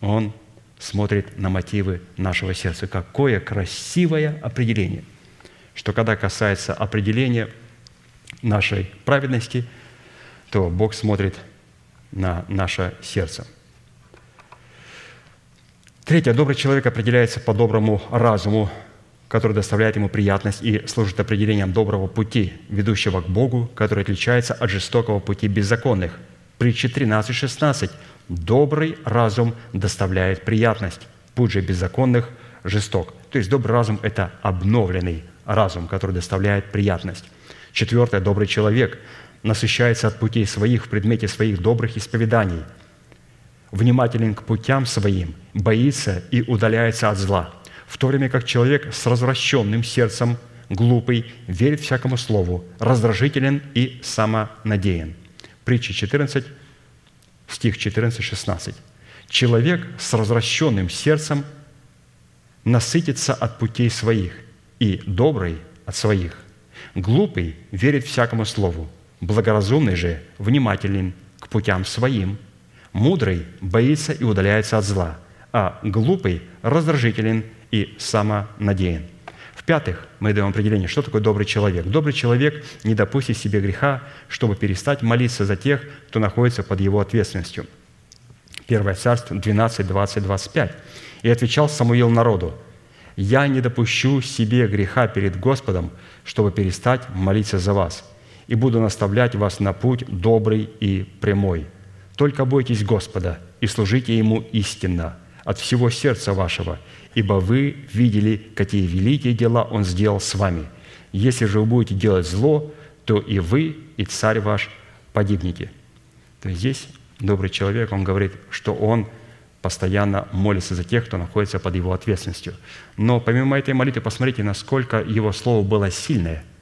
Он смотрит на мотивы нашего сердца. Какое красивое определение, что когда касается определения нашей праведности, то Бог смотрит на наше сердце. Третье. Добрый человек определяется по доброму разуму, который доставляет ему приятность и служит определением доброго пути, ведущего к Богу, который отличается от жестокого пути беззаконных. Притча 13.16. Добрый разум доставляет приятность, путь же беззаконных жесток. То есть добрый разум – это обновленный разум, который доставляет приятность. Четвертое. Добрый человек насыщается от путей своих в предмете своих добрых исповеданий, внимателен к путям своим, боится и удаляется от зла, в то время как человек с развращенным сердцем, глупый, верит всякому слову, раздражителен и самонадеян. Притча 14, стих 14-16. Человек с развращенным сердцем насытится от путей своих, и добрый от своих. Глупый верит всякому слову, Благоразумный же внимателен к путям своим. Мудрый боится и удаляется от зла, а глупый раздражителен и самонадеян. В-пятых, мы даем определение, что такое добрый человек. Добрый человек не допустит себе греха, чтобы перестать молиться за тех, кто находится под его ответственностью. Первое царство 12, 20, 25. «И отвечал Самуил народу, «Я не допущу себе греха перед Господом, чтобы перестать молиться за вас и буду наставлять вас на путь добрый и прямой. Только бойтесь Господа и служите Ему истинно от всего сердца вашего, ибо вы видели, какие великие дела Он сделал с вами. Если же вы будете делать зло, то и вы, и царь ваш погибнете». То есть здесь добрый человек, он говорит, что он постоянно молится за тех, кто находится под его ответственностью. Но помимо этой молитвы, посмотрите, насколько его слово было сильное –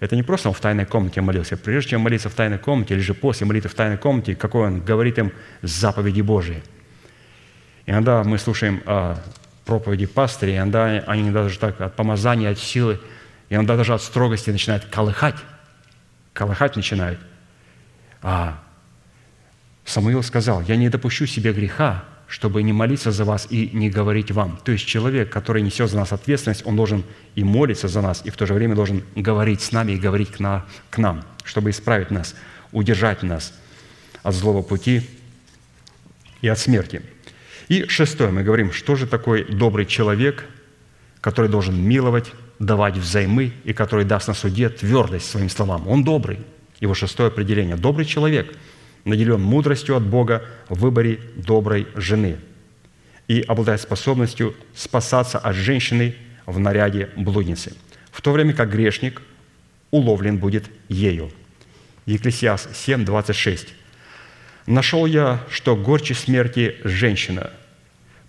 это не просто он в тайной комнате молился. Прежде чем молиться в тайной комнате, или же после молитвы в тайной комнате, какой он говорит им заповеди Божьи. Иногда мы слушаем а, проповеди пастырей, иногда они даже так от помазания, от силы, иногда даже от строгости начинают колыхать. Колыхать начинают. А Самуил сказал, «Я не допущу себе греха, чтобы не молиться за вас и не говорить вам. То есть человек, который несет за нас ответственность, он должен и молиться за нас, и в то же время должен говорить с нами и говорить к, на, к нам, чтобы исправить нас, удержать нас от злого пути и от смерти. И шестое, мы говорим, что же такой добрый человек, который должен миловать давать взаймы и который даст на суде твердость своим словам. Он добрый. Его шестое определение. Добрый человек наделен мудростью от Бога в выборе доброй жены и обладает способностью спасаться от женщины в наряде блудницы, в то время как грешник уловлен будет ею. Екклесиас 7, 26. «Нашел я, что горче смерти женщина,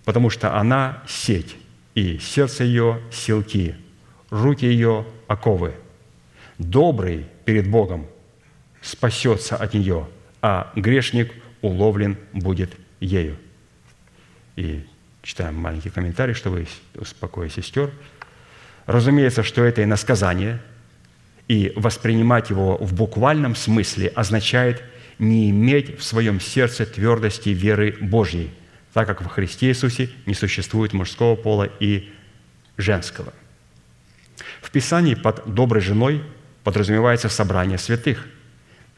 потому что она сеть, и сердце ее – силки, руки ее – оковы. Добрый перед Богом спасется от нее, а грешник уловлен будет ею». И читаем маленький комментарий, чтобы успокоить сестер. Разумеется, что это иносказание, и воспринимать его в буквальном смысле означает не иметь в своем сердце твердости веры Божьей, так как во Христе Иисусе не существует мужского пола и женского. В Писании под доброй женой подразумевается собрание святых,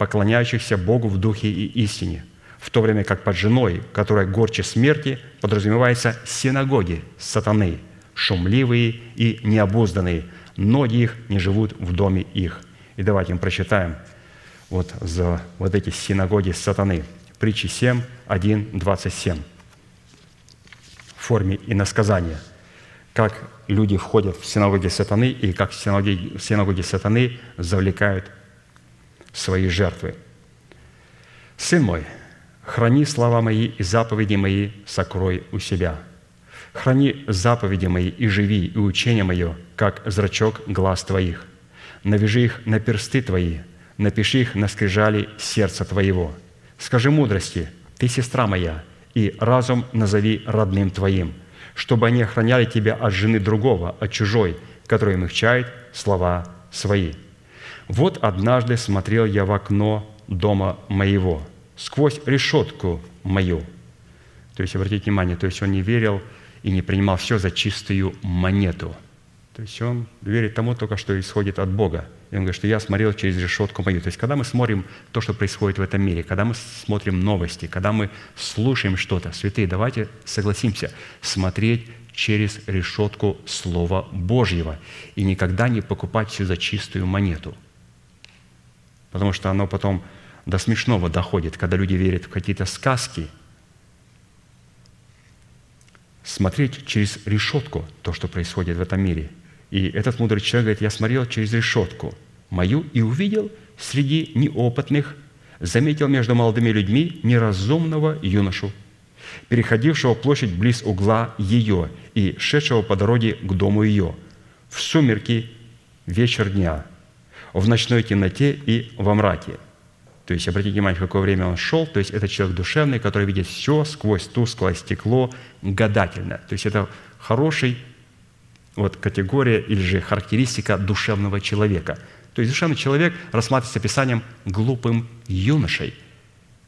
поклоняющихся Богу в духе и истине, в то время как под женой, которая горче смерти, подразумевается синагоги сатаны, шумливые и необузданные, ноги их не живут в доме их. И давайте мы прочитаем вот за вот эти синагоги сатаны. Притчи 7, 1, 27. В форме иносказания. Как люди входят в синагоги сатаны и как синагоги, синагоги сатаны завлекают свои жертвы. «Сын мой, храни слова мои и заповеди мои сокрой у себя. Храни заповеди мои и живи, и учение мое, как зрачок глаз твоих. Навяжи их на персты твои, напиши их на скрижали сердца твоего. Скажи мудрости, ты сестра моя, и разум назови родным твоим, чтобы они охраняли тебя от жены другого, от чужой, который мягчает слова свои. Вот однажды смотрел я в окно дома моего, сквозь решетку мою. То есть, обратите внимание, то есть он не верил и не принимал все за чистую монету. То есть он верит тому только, что исходит от Бога. И он говорит, что я смотрел через решетку мою. То есть когда мы смотрим то, что происходит в этом мире, когда мы смотрим новости, когда мы слушаем что-то, святые, давайте согласимся, смотреть через решетку Слова Божьего и никогда не покупать все за чистую монету. Потому что оно потом до смешного доходит, когда люди верят в какие-то сказки – смотреть через решетку то, что происходит в этом мире. И этот мудрый человек говорит, я смотрел через решетку мою и увидел среди неопытных, заметил между молодыми людьми неразумного юношу, переходившего площадь близ угла ее и шедшего по дороге к дому ее, в сумерки вечер дня, в ночной темноте и во мраке – то есть, обратите внимание, в какое время он шел. То есть, это человек душевный, который видит все сквозь тусклое стекло гадательно. То есть, это хороший вот, категория или же характеристика душевного человека. То есть, душевный человек рассматривается Писанием глупым юношей,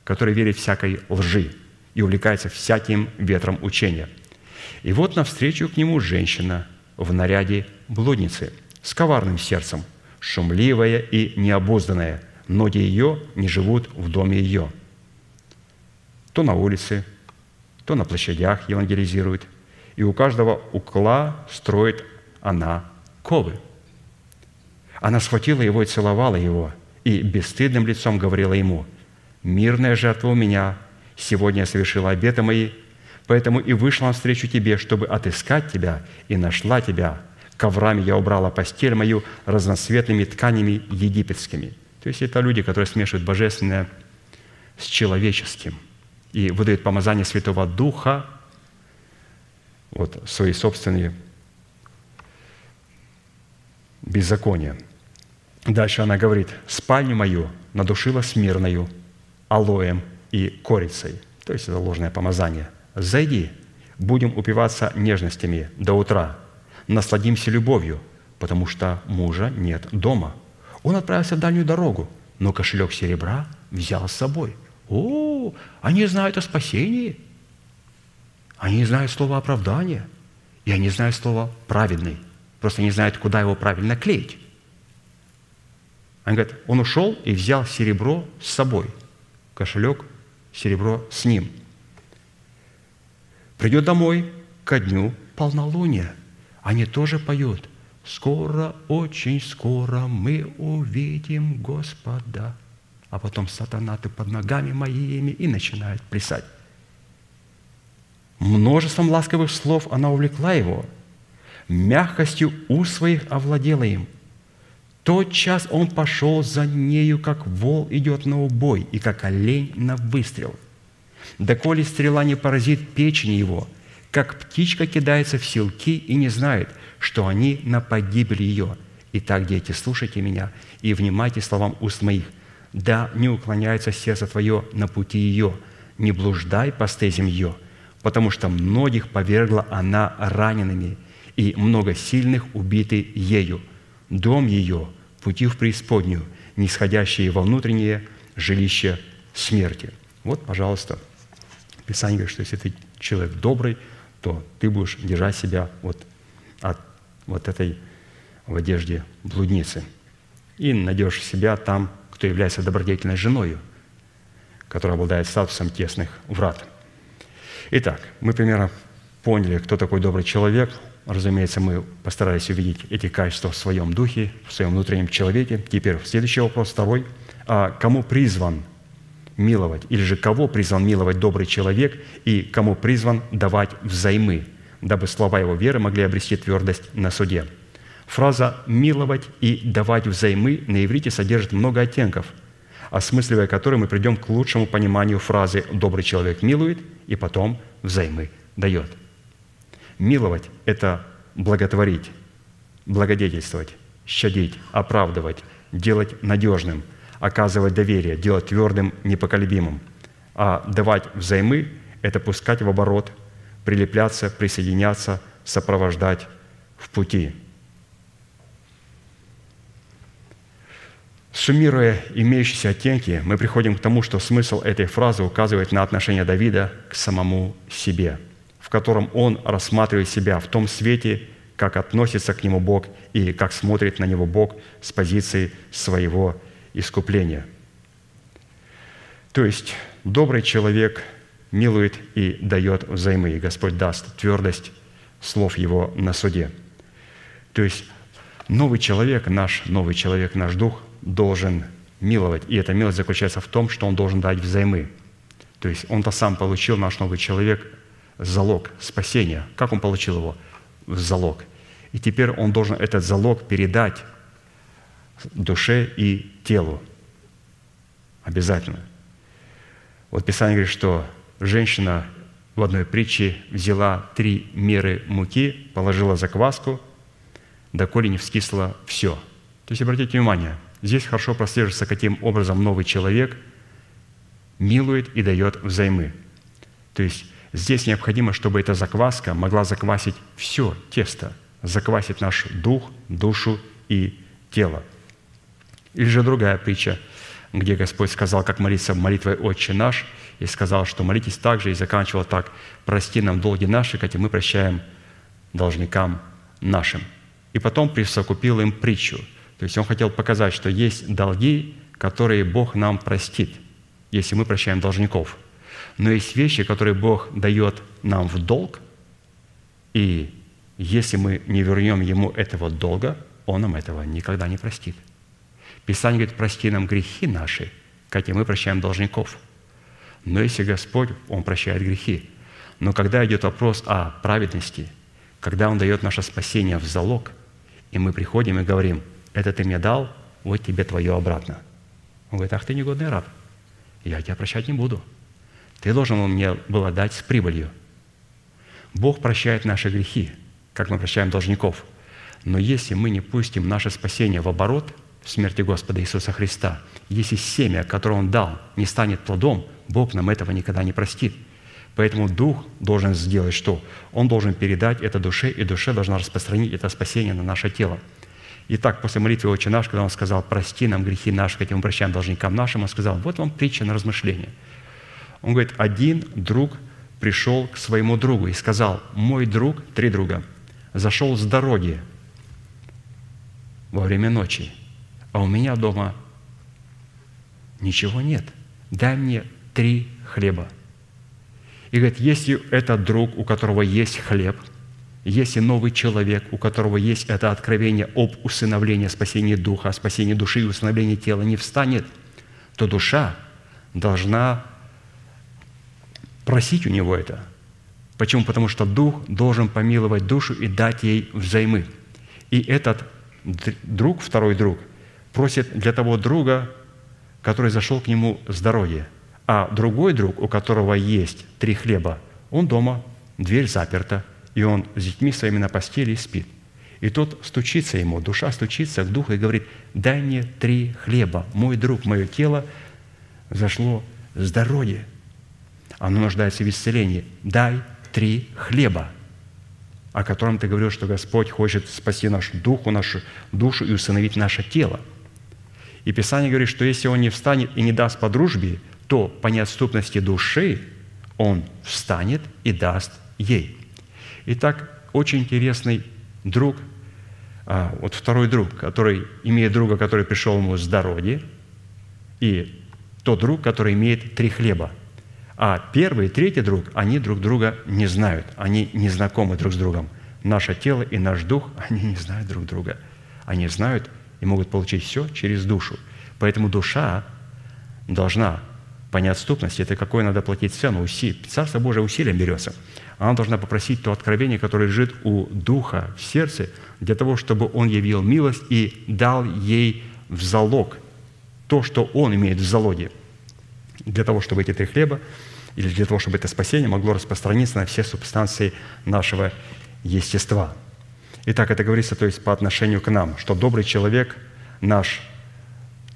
который верит всякой лжи и увлекается всяким ветром учения. И вот навстречу к нему женщина в наряде блудницы с коварным сердцем, шумливая и необузданная – ноги ее не живут в доме ее. То на улице, то на площадях евангелизирует, и у каждого укла строит она ковы. Она схватила его и целовала его, и бесстыдным лицом говорила ему, «Мирная жертва у меня, сегодня я совершила обеты мои, поэтому и вышла навстречу тебе, чтобы отыскать тебя, и нашла тебя. Коврами я убрала постель мою разноцветными тканями египетскими». То есть это люди, которые смешивают божественное с человеческим и выдают помазание Святого Духа, вот, свои собственные беззакония. Дальше она говорит, «Спальню мою надушила смирною, алоем и корицей». То есть это ложное помазание. «Зайди, будем упиваться нежностями до утра, насладимся любовью, потому что мужа нет дома». Он отправился в дальнюю дорогу, но кошелек серебра взял с собой. О, они знают о спасении. Они знают слово оправдания. И они знают слово праведный. Просто не знают, куда его правильно клеить. Они говорят, он ушел и взял серебро с собой. Кошелек, серебро с ним. Придет домой ко дню полнолуния. Они тоже поют. скоро, очень скоро мы увидим Господа. А потом сатана, ты под ногами моими, и начинает плясать. Множеством ласковых слов она увлекла его, мягкостью у своих овладела им. Тот час он пошел за нею, как вол идет на убой, и как олень на выстрел. Доколе стрела не поразит печени его, как птичка кидается в селки и не знает, что они на погибель ее. Итак, дети, слушайте меня и внимайте словам уст моих. Да, не уклоняется сердце твое на пути ее, не блуждай по стезям ее, потому что многих повергла она ранеными, и много сильных убиты ею. Дом ее – пути в преисподнюю, нисходящие во внутреннее жилище смерти. Вот, пожалуйста, Писание говорит, что если ты человек добрый, то ты будешь держать себя вот от вот этой в одежде блудницы и найдешь себя там, кто является добродетельной женою, которая обладает статусом тесных врат. Итак, мы примерно поняли, кто такой добрый человек. Разумеется, мы постарались увидеть эти качества в своем духе, в своем внутреннем человеке. Теперь следующий вопрос, второй. А кому призван миловать? Или же кого призван миловать добрый человек и кому призван давать взаймы, дабы слова его веры могли обрести твердость на суде? Фраза «миловать» и «давать взаймы» на иврите содержит много оттенков, осмысливая которые мы придем к лучшему пониманию фразы «добрый человек милует» и потом «взаймы дает». Миловать – это благотворить, благодетельствовать, щадить, оправдывать, делать надежным, оказывать доверие, делать твердым, непоколебимым. А давать взаймы – это пускать в оборот, прилепляться, присоединяться, сопровождать в пути. Суммируя имеющиеся оттенки, мы приходим к тому, что смысл этой фразы указывает на отношение Давида к самому себе – в котором он рассматривает себя в том свете, как относится к нему Бог и как смотрит на него Бог с позиции своего искупления. То есть добрый человек милует и дает взаймы, и Господь даст твердость слов Его на суде. То есть новый человек, наш новый человек, наш дух должен миловать. И эта милость заключается в том, что он должен дать взаймы. То есть он-то сам получил, наш новый человек, залог спасения. Как он получил его? В залог. И теперь он должен этот залог передать душе и телу. Обязательно. Вот Писание говорит, что женщина в одной притче взяла три меры муки, положила закваску, доколе не вскисло все. То есть, обратите внимание, здесь хорошо прослеживается, каким образом новый человек милует и дает взаймы. То есть, Здесь необходимо, чтобы эта закваска могла заквасить все тесто, заквасить наш дух, душу и тело. Или же другая притча, где Господь сказал, как молиться молитвой «Отче наш», и сказал, что молитесь так же, и заканчивал так, «Прости нам долги наши, как и мы прощаем должникам нашим». И потом присовокупил им притчу. То есть он хотел показать, что есть долги, которые Бог нам простит, если мы прощаем должников – но есть вещи, которые Бог дает нам в долг, и если мы не вернем Ему этого долга, Он нам этого никогда не простит. Писание говорит, прости нам грехи наши, как и мы прощаем должников. Но если Господь, Он прощает грехи. Но когда идет вопрос о праведности, когда Он дает наше спасение в залог, и мы приходим и говорим, это ты мне дал, вот тебе твое обратно. Он говорит, ах ты негодный раб, я тебя прощать не буду – ты должен был мне было дать с прибылью. Бог прощает наши грехи, как мы прощаем должников. Но если мы не пустим наше спасение в оборот смерти Господа Иисуса Христа, если семя, которое Он дал, не станет плодом, Бог нам этого никогда не простит. Поэтому Дух должен сделать что? Он должен передать это душе, и душе должна распространить это спасение на наше тело. Итак, после молитвы «Отче наш», когда Он сказал «Прости нам грехи наши, как мы прощаем должникам нашим», Он сказал «Вот вам притча на размышление». Он говорит, один друг пришел к своему другу и сказал, мой друг, три друга, зашел с дороги во время ночи, а у меня дома ничего нет. Дай мне три хлеба. И говорит, если этот друг, у которого есть хлеб, если новый человек, у которого есть это откровение об усыновлении, спасении духа, спасении души и усыновлении тела, не встанет, то душа должна просить у него это. Почему? Потому что Дух должен помиловать душу и дать ей взаймы. И этот друг, второй друг, просит для того друга, который зашел к нему с дороги. А другой друг, у которого есть три хлеба, он дома, дверь заперта, и он с детьми своими на постели спит. И тот стучится ему, душа стучится к духу и говорит, дай мне три хлеба, мой друг, мое тело зашло с дороги. Оно нуждается в исцелении. Дай три хлеба, о котором ты говорил, что Господь хочет спасти нашу духу, нашу душу и усыновить наше тело. И Писание говорит, что если он не встанет и не даст по дружбе, то по неотступности души он встанет и даст ей. Итак, очень интересный друг, а, вот второй друг, который имеет друга, который пришел ему с дороги, и тот друг, который имеет три хлеба. А первый и третий друг, они друг друга не знают, они не знакомы друг с другом. Наше тело и наш дух, (laughs) они не знают друг друга. Они знают и могут получить все через душу. Поэтому душа должна по неотступности, это какое надо платить цену, усилие. Царство Божие усилием берется. Она должна попросить то откровение, которое лежит у Духа в сердце, для того, чтобы Он явил милость и дал ей в залог то, что Он имеет в залоге, для того, чтобы эти три хлеба или для того, чтобы это спасение могло распространиться на все субстанции нашего естества. Итак, это говорится то есть по отношению к нам, что добрый человек, наш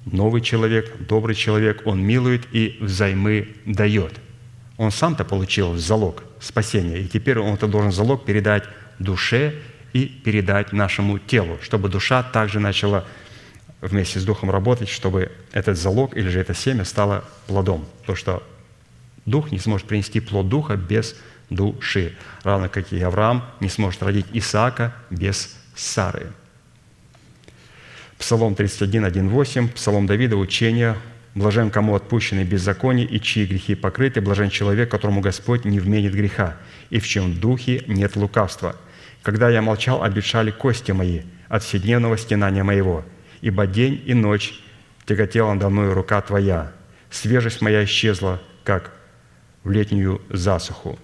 новый человек, добрый человек, он милует и взаймы дает. Он сам-то получил залог спасения, и теперь он это должен залог передать душе и передать нашему телу, чтобы душа также начала вместе с Духом работать, чтобы этот залог или же это семя стало плодом. То, что Дух не сможет принести плод Духа без души, равно как и Авраам не сможет родить Исаака без Сары. Псалом 31, 1, Псалом Давида, учение «Блажен, кому отпущены беззаконие и чьи грехи покрыты, блажен человек, которому Господь не вменит греха, и в чем духе нет лукавства. Когда я молчал, обещали кости мои от вседневного стенания моего, ибо день и ночь тяготела надо мною рука Твоя. Свежесть моя исчезла, как в летнюю засуху.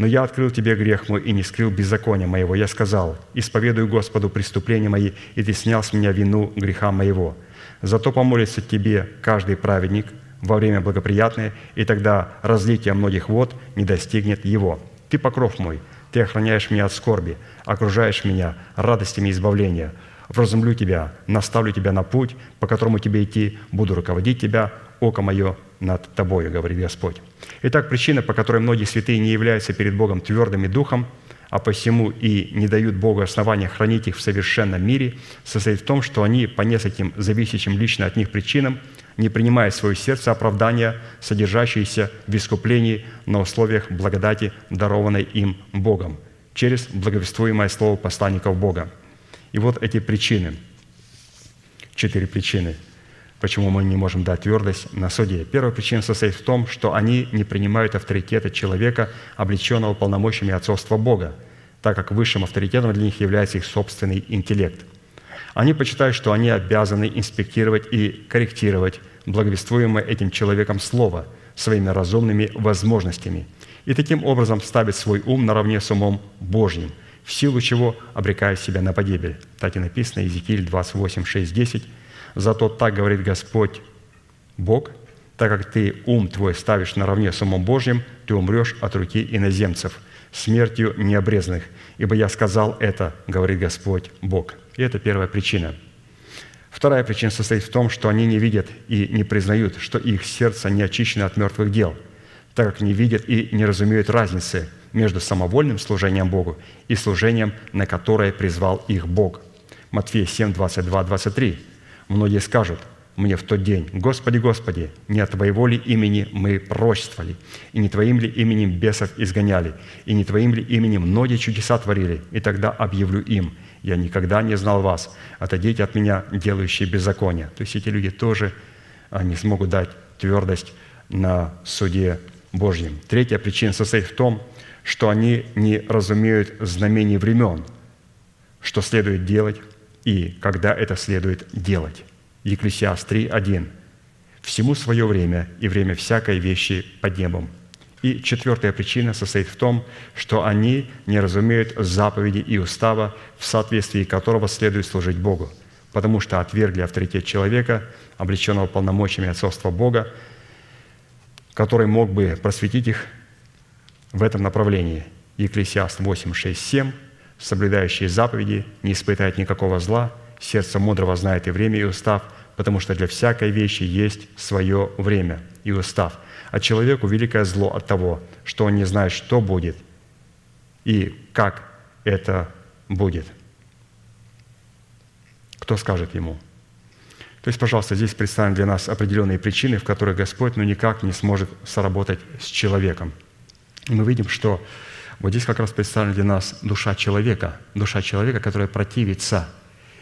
Но я открыл тебе грех мой и не скрыл беззакония моего. Я сказал, исповедую Господу преступления мои, и ты снял с меня вину греха моего. Зато помолится тебе каждый праведник во время благоприятное, и тогда разлитие многих вод не достигнет его. Ты покров мой, ты охраняешь меня от скорби, окружаешь меня радостями избавления. Вразумлю тебя, наставлю тебя на путь, по которому тебе идти, буду руководить тебя, око мое над тобою, говорит Господь. Итак, причина, по которой многие святые не являются перед Богом твердым и духом, а посему и не дают Богу основания хранить их в совершенном мире, состоит в том, что они по нескольким зависящим лично от них причинам не принимают в свое сердце оправдания, содержащиеся в искуплении на условиях благодати, дарованной им Богом, через благовествуемое слово посланников Бога. И вот эти причины, четыре причины – почему мы не можем дать твердость на суде. Первая причина состоит в том, что они не принимают авторитета человека, облеченного полномочиями отцовства Бога, так как высшим авторитетом для них является их собственный интеллект. Они почитают, что они обязаны инспектировать и корректировать благовествуемое этим человеком слово своими разумными возможностями и таким образом ставить свой ум наравне с умом Божьим, в силу чего обрекают себя на погибель. Так и написано Иезекииль 28, 6, 10 – Зато так говорит Господь Бог, так как ты ум твой ставишь наравне с умом Божьим, ты умрешь от руки иноземцев, смертью необрезанных. Ибо я сказал это, говорит Господь Бог. И это первая причина. Вторая причина состоит в том, что они не видят и не признают, что их сердце не очищено от мертвых дел, так как не видят и не разумеют разницы между самовольным служением Богу и служением, на которое призвал их Бог. Матфея 7, 22, 23. Многие скажут мне в тот день, «Господи, Господи, не от Твоего ли имени мы пророчествовали, и не Твоим ли именем бесов изгоняли, и не Твоим ли именем многие чудеса творили?» И тогда объявлю им, «Я никогда не знал вас, отойдите от меня, делающие беззаконие». То есть эти люди тоже не смогут дать твердость на суде Божьем. Третья причина состоит в том, что они не разумеют знамений времен, что следует делать и когда это следует делать. Екклесиаст 3, 1. «Всему свое время, и время всякой вещи под небом». И четвертая причина состоит в том, что они не разумеют заповеди и устава, в соответствии которого следует служить Богу, потому что отвергли авторитет человека, облеченного полномочиями отцовства Бога, который мог бы просветить их в этом направлении. Екклесиаст 8, 6, 7. «Соблюдающие заповеди не испытают никакого зла, сердце мудрого знает и время, и устав, потому что для всякой вещи есть свое время и устав. А человеку великое зло от того, что он не знает, что будет и как это будет. Кто скажет ему? То есть, пожалуйста, здесь представим для нас определенные причины, в которых Господь ну никак не сможет соработать с человеком. И мы видим, что вот здесь как раз представлена для нас душа человека, душа человека, которая противится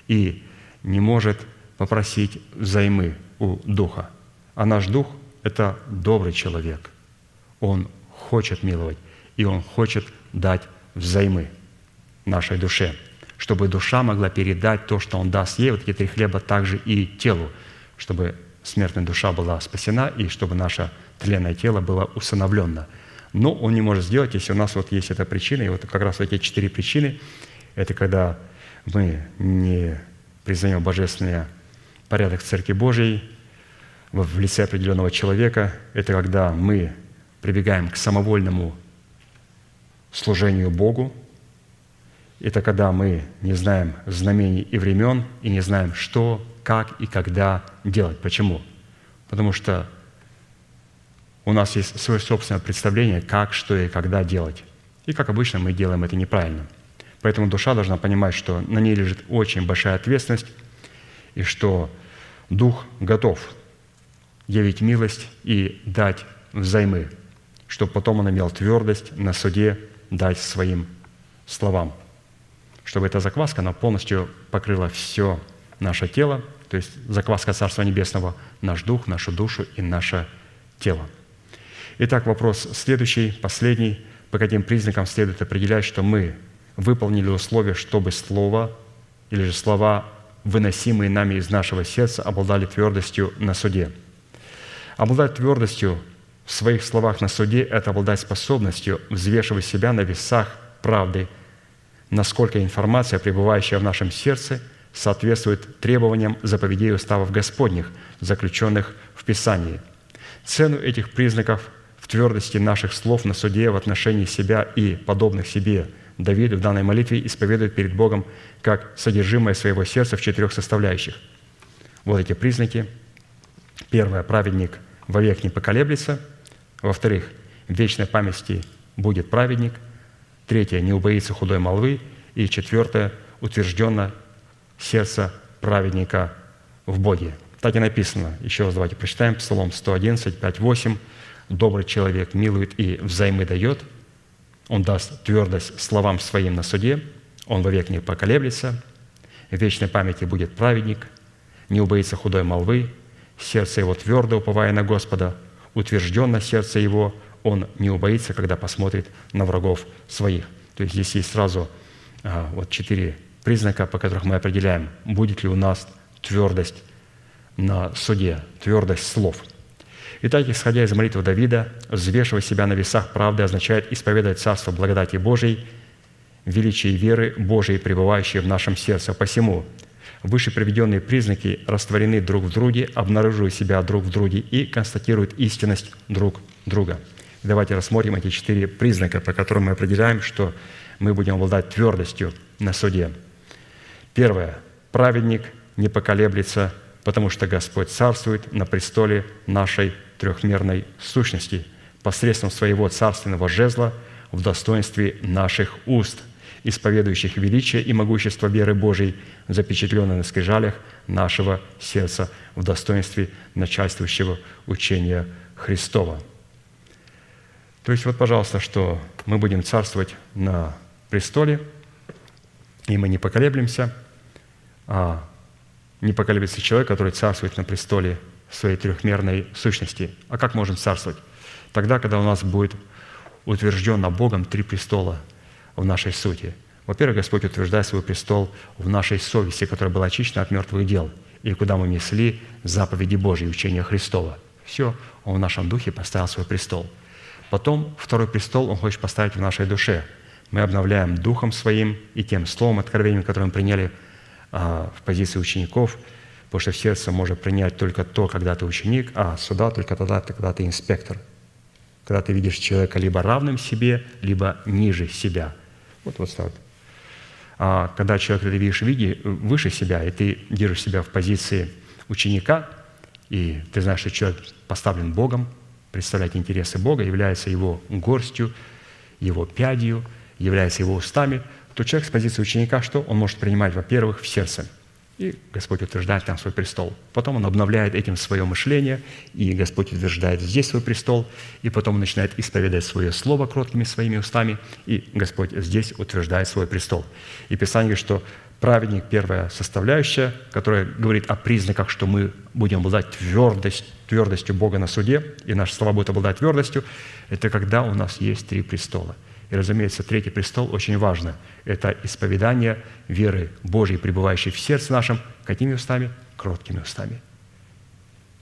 и не может попросить взаймы у Духа. А наш Дух – это добрый человек. Он хочет миловать, и Он хочет дать взаймы нашей душе, чтобы душа могла передать то, что Он даст ей, вот эти три хлеба, также и телу, чтобы смертная душа была спасена, и чтобы наше тленное тело было усыновлено. Но Он не может сделать, если у нас вот есть эта причина, и вот как раз эти четыре причины – это когда мы не признаем божественный порядок Церкви Божией в лице определенного человека, это когда мы прибегаем к самовольному служению Богу, это когда мы не знаем знамений и времен и не знаем, что, как и когда делать. Почему? Потому что у нас есть свое собственное представление, как, что и когда делать. И, как обычно, мы делаем это неправильно – Поэтому душа должна понимать, что на ней лежит очень большая ответственность, и что Дух готов явить милость и дать взаймы, чтобы потом он имел твердость на суде дать своим словам, чтобы эта закваска, она полностью покрыла все наше тело, то есть закваска Царства Небесного, наш дух, нашу душу и наше тело. Итак, вопрос следующий, последний. По каким признакам следует определять, что мы выполнили условия, чтобы слово или же слова, выносимые нами из нашего сердца, обладали твердостью на суде. Обладать твердостью в своих словах на суде – это обладать способностью взвешивать себя на весах правды, насколько информация, пребывающая в нашем сердце, соответствует требованиям заповедей уставов Господних, заключенных в Писании. Цену этих признаков твердости наших слов на суде в отношении себя и подобных себе – Давид в данной молитве исповедует перед Богом как содержимое своего сердца в четырех составляющих. Вот эти признаки. Первое, праведник вовек не поколеблется. Во-вторых, в вечной памяти будет праведник. Третье, не убоится худой молвы. И четвертое, утвержденно сердце праведника в Боге. Так и написано. Еще раз давайте прочитаем. Псалом 111, 5, 8. «Добрый человек милует и взаймы дает, он даст твердость словам своим на суде, он вовек не поколеблется, в вечной памяти будет праведник, не убоится худой молвы, сердце его твердо, уповая на Господа, утвержденно сердце его, он не убоится, когда посмотрит на врагов своих. То есть здесь есть сразу а, вот четыре признака, по которых мы определяем, будет ли у нас твердость на суде, твердость слов – Итак, исходя из молитвы Давида, взвешивая себя на весах правды означает исповедовать Царство благодати Божией, величие веры Божией, пребывающей в нашем сердце. Посему выше приведенные признаки растворены друг в друге, обнаруживают себя друг в друге и констатируют истинность друг друга. Давайте рассмотрим эти четыре признака, по которым мы определяем, что мы будем обладать твердостью на суде. Первое. Праведник не поколеблется, потому что Господь царствует на престоле нашей трехмерной сущности посредством своего царственного жезла в достоинстве наших уст, исповедующих величие и могущество веры Божией, запечатленное на скрижалях нашего сердца в достоинстве начальствующего учения Христова. То есть вот, пожалуйста, что мы будем царствовать на престоле, и мы не поколеблемся, а не поколеблется человек, который царствует на престоле своей трехмерной сущности. А как можем царствовать? Тогда, когда у нас будет утвержденно Богом три престола в нашей сути. Во-первых, Господь утверждает свой престол в нашей совести, которая была очищена от мертвых дел, и куда мы несли заповеди Божьи, учения Христова. Все, Он в нашем духе поставил свой престол. Потом второй престол Он хочет поставить в нашей душе. Мы обновляем духом своим и тем словом, откровением, которое мы приняли а, в позиции учеников, потому что сердце может принять только то, когда ты ученик, а сюда только тогда, когда ты инспектор. Когда ты видишь человека либо равным себе, либо ниже себя. Вот вот так. А когда человек ты видишь виде, выше себя, и ты держишь себя в позиции ученика, и ты знаешь, что человек поставлен Богом, представляет интересы Бога, является его горстью, его пядью, является его устами, то человек с позиции ученика что? Он может принимать, во-первых, в сердце – и Господь утверждает там свой престол. Потом Он обновляет этим свое мышление, и Господь утверждает здесь свой престол, и потом Он начинает исповедать свое слово кроткими своими устами, и Господь здесь утверждает свой престол. И Писание говорит, что праведник – первая составляющая, которая говорит о признаках, что мы будем обладать твердость, твердостью Бога на суде, и наши слова будут обладать твердостью, это когда у нас есть три престола – и, разумеется, третий престол очень важно. Это исповедание веры Божьей, пребывающей в сердце нашем. Какими устами? Кроткими устами.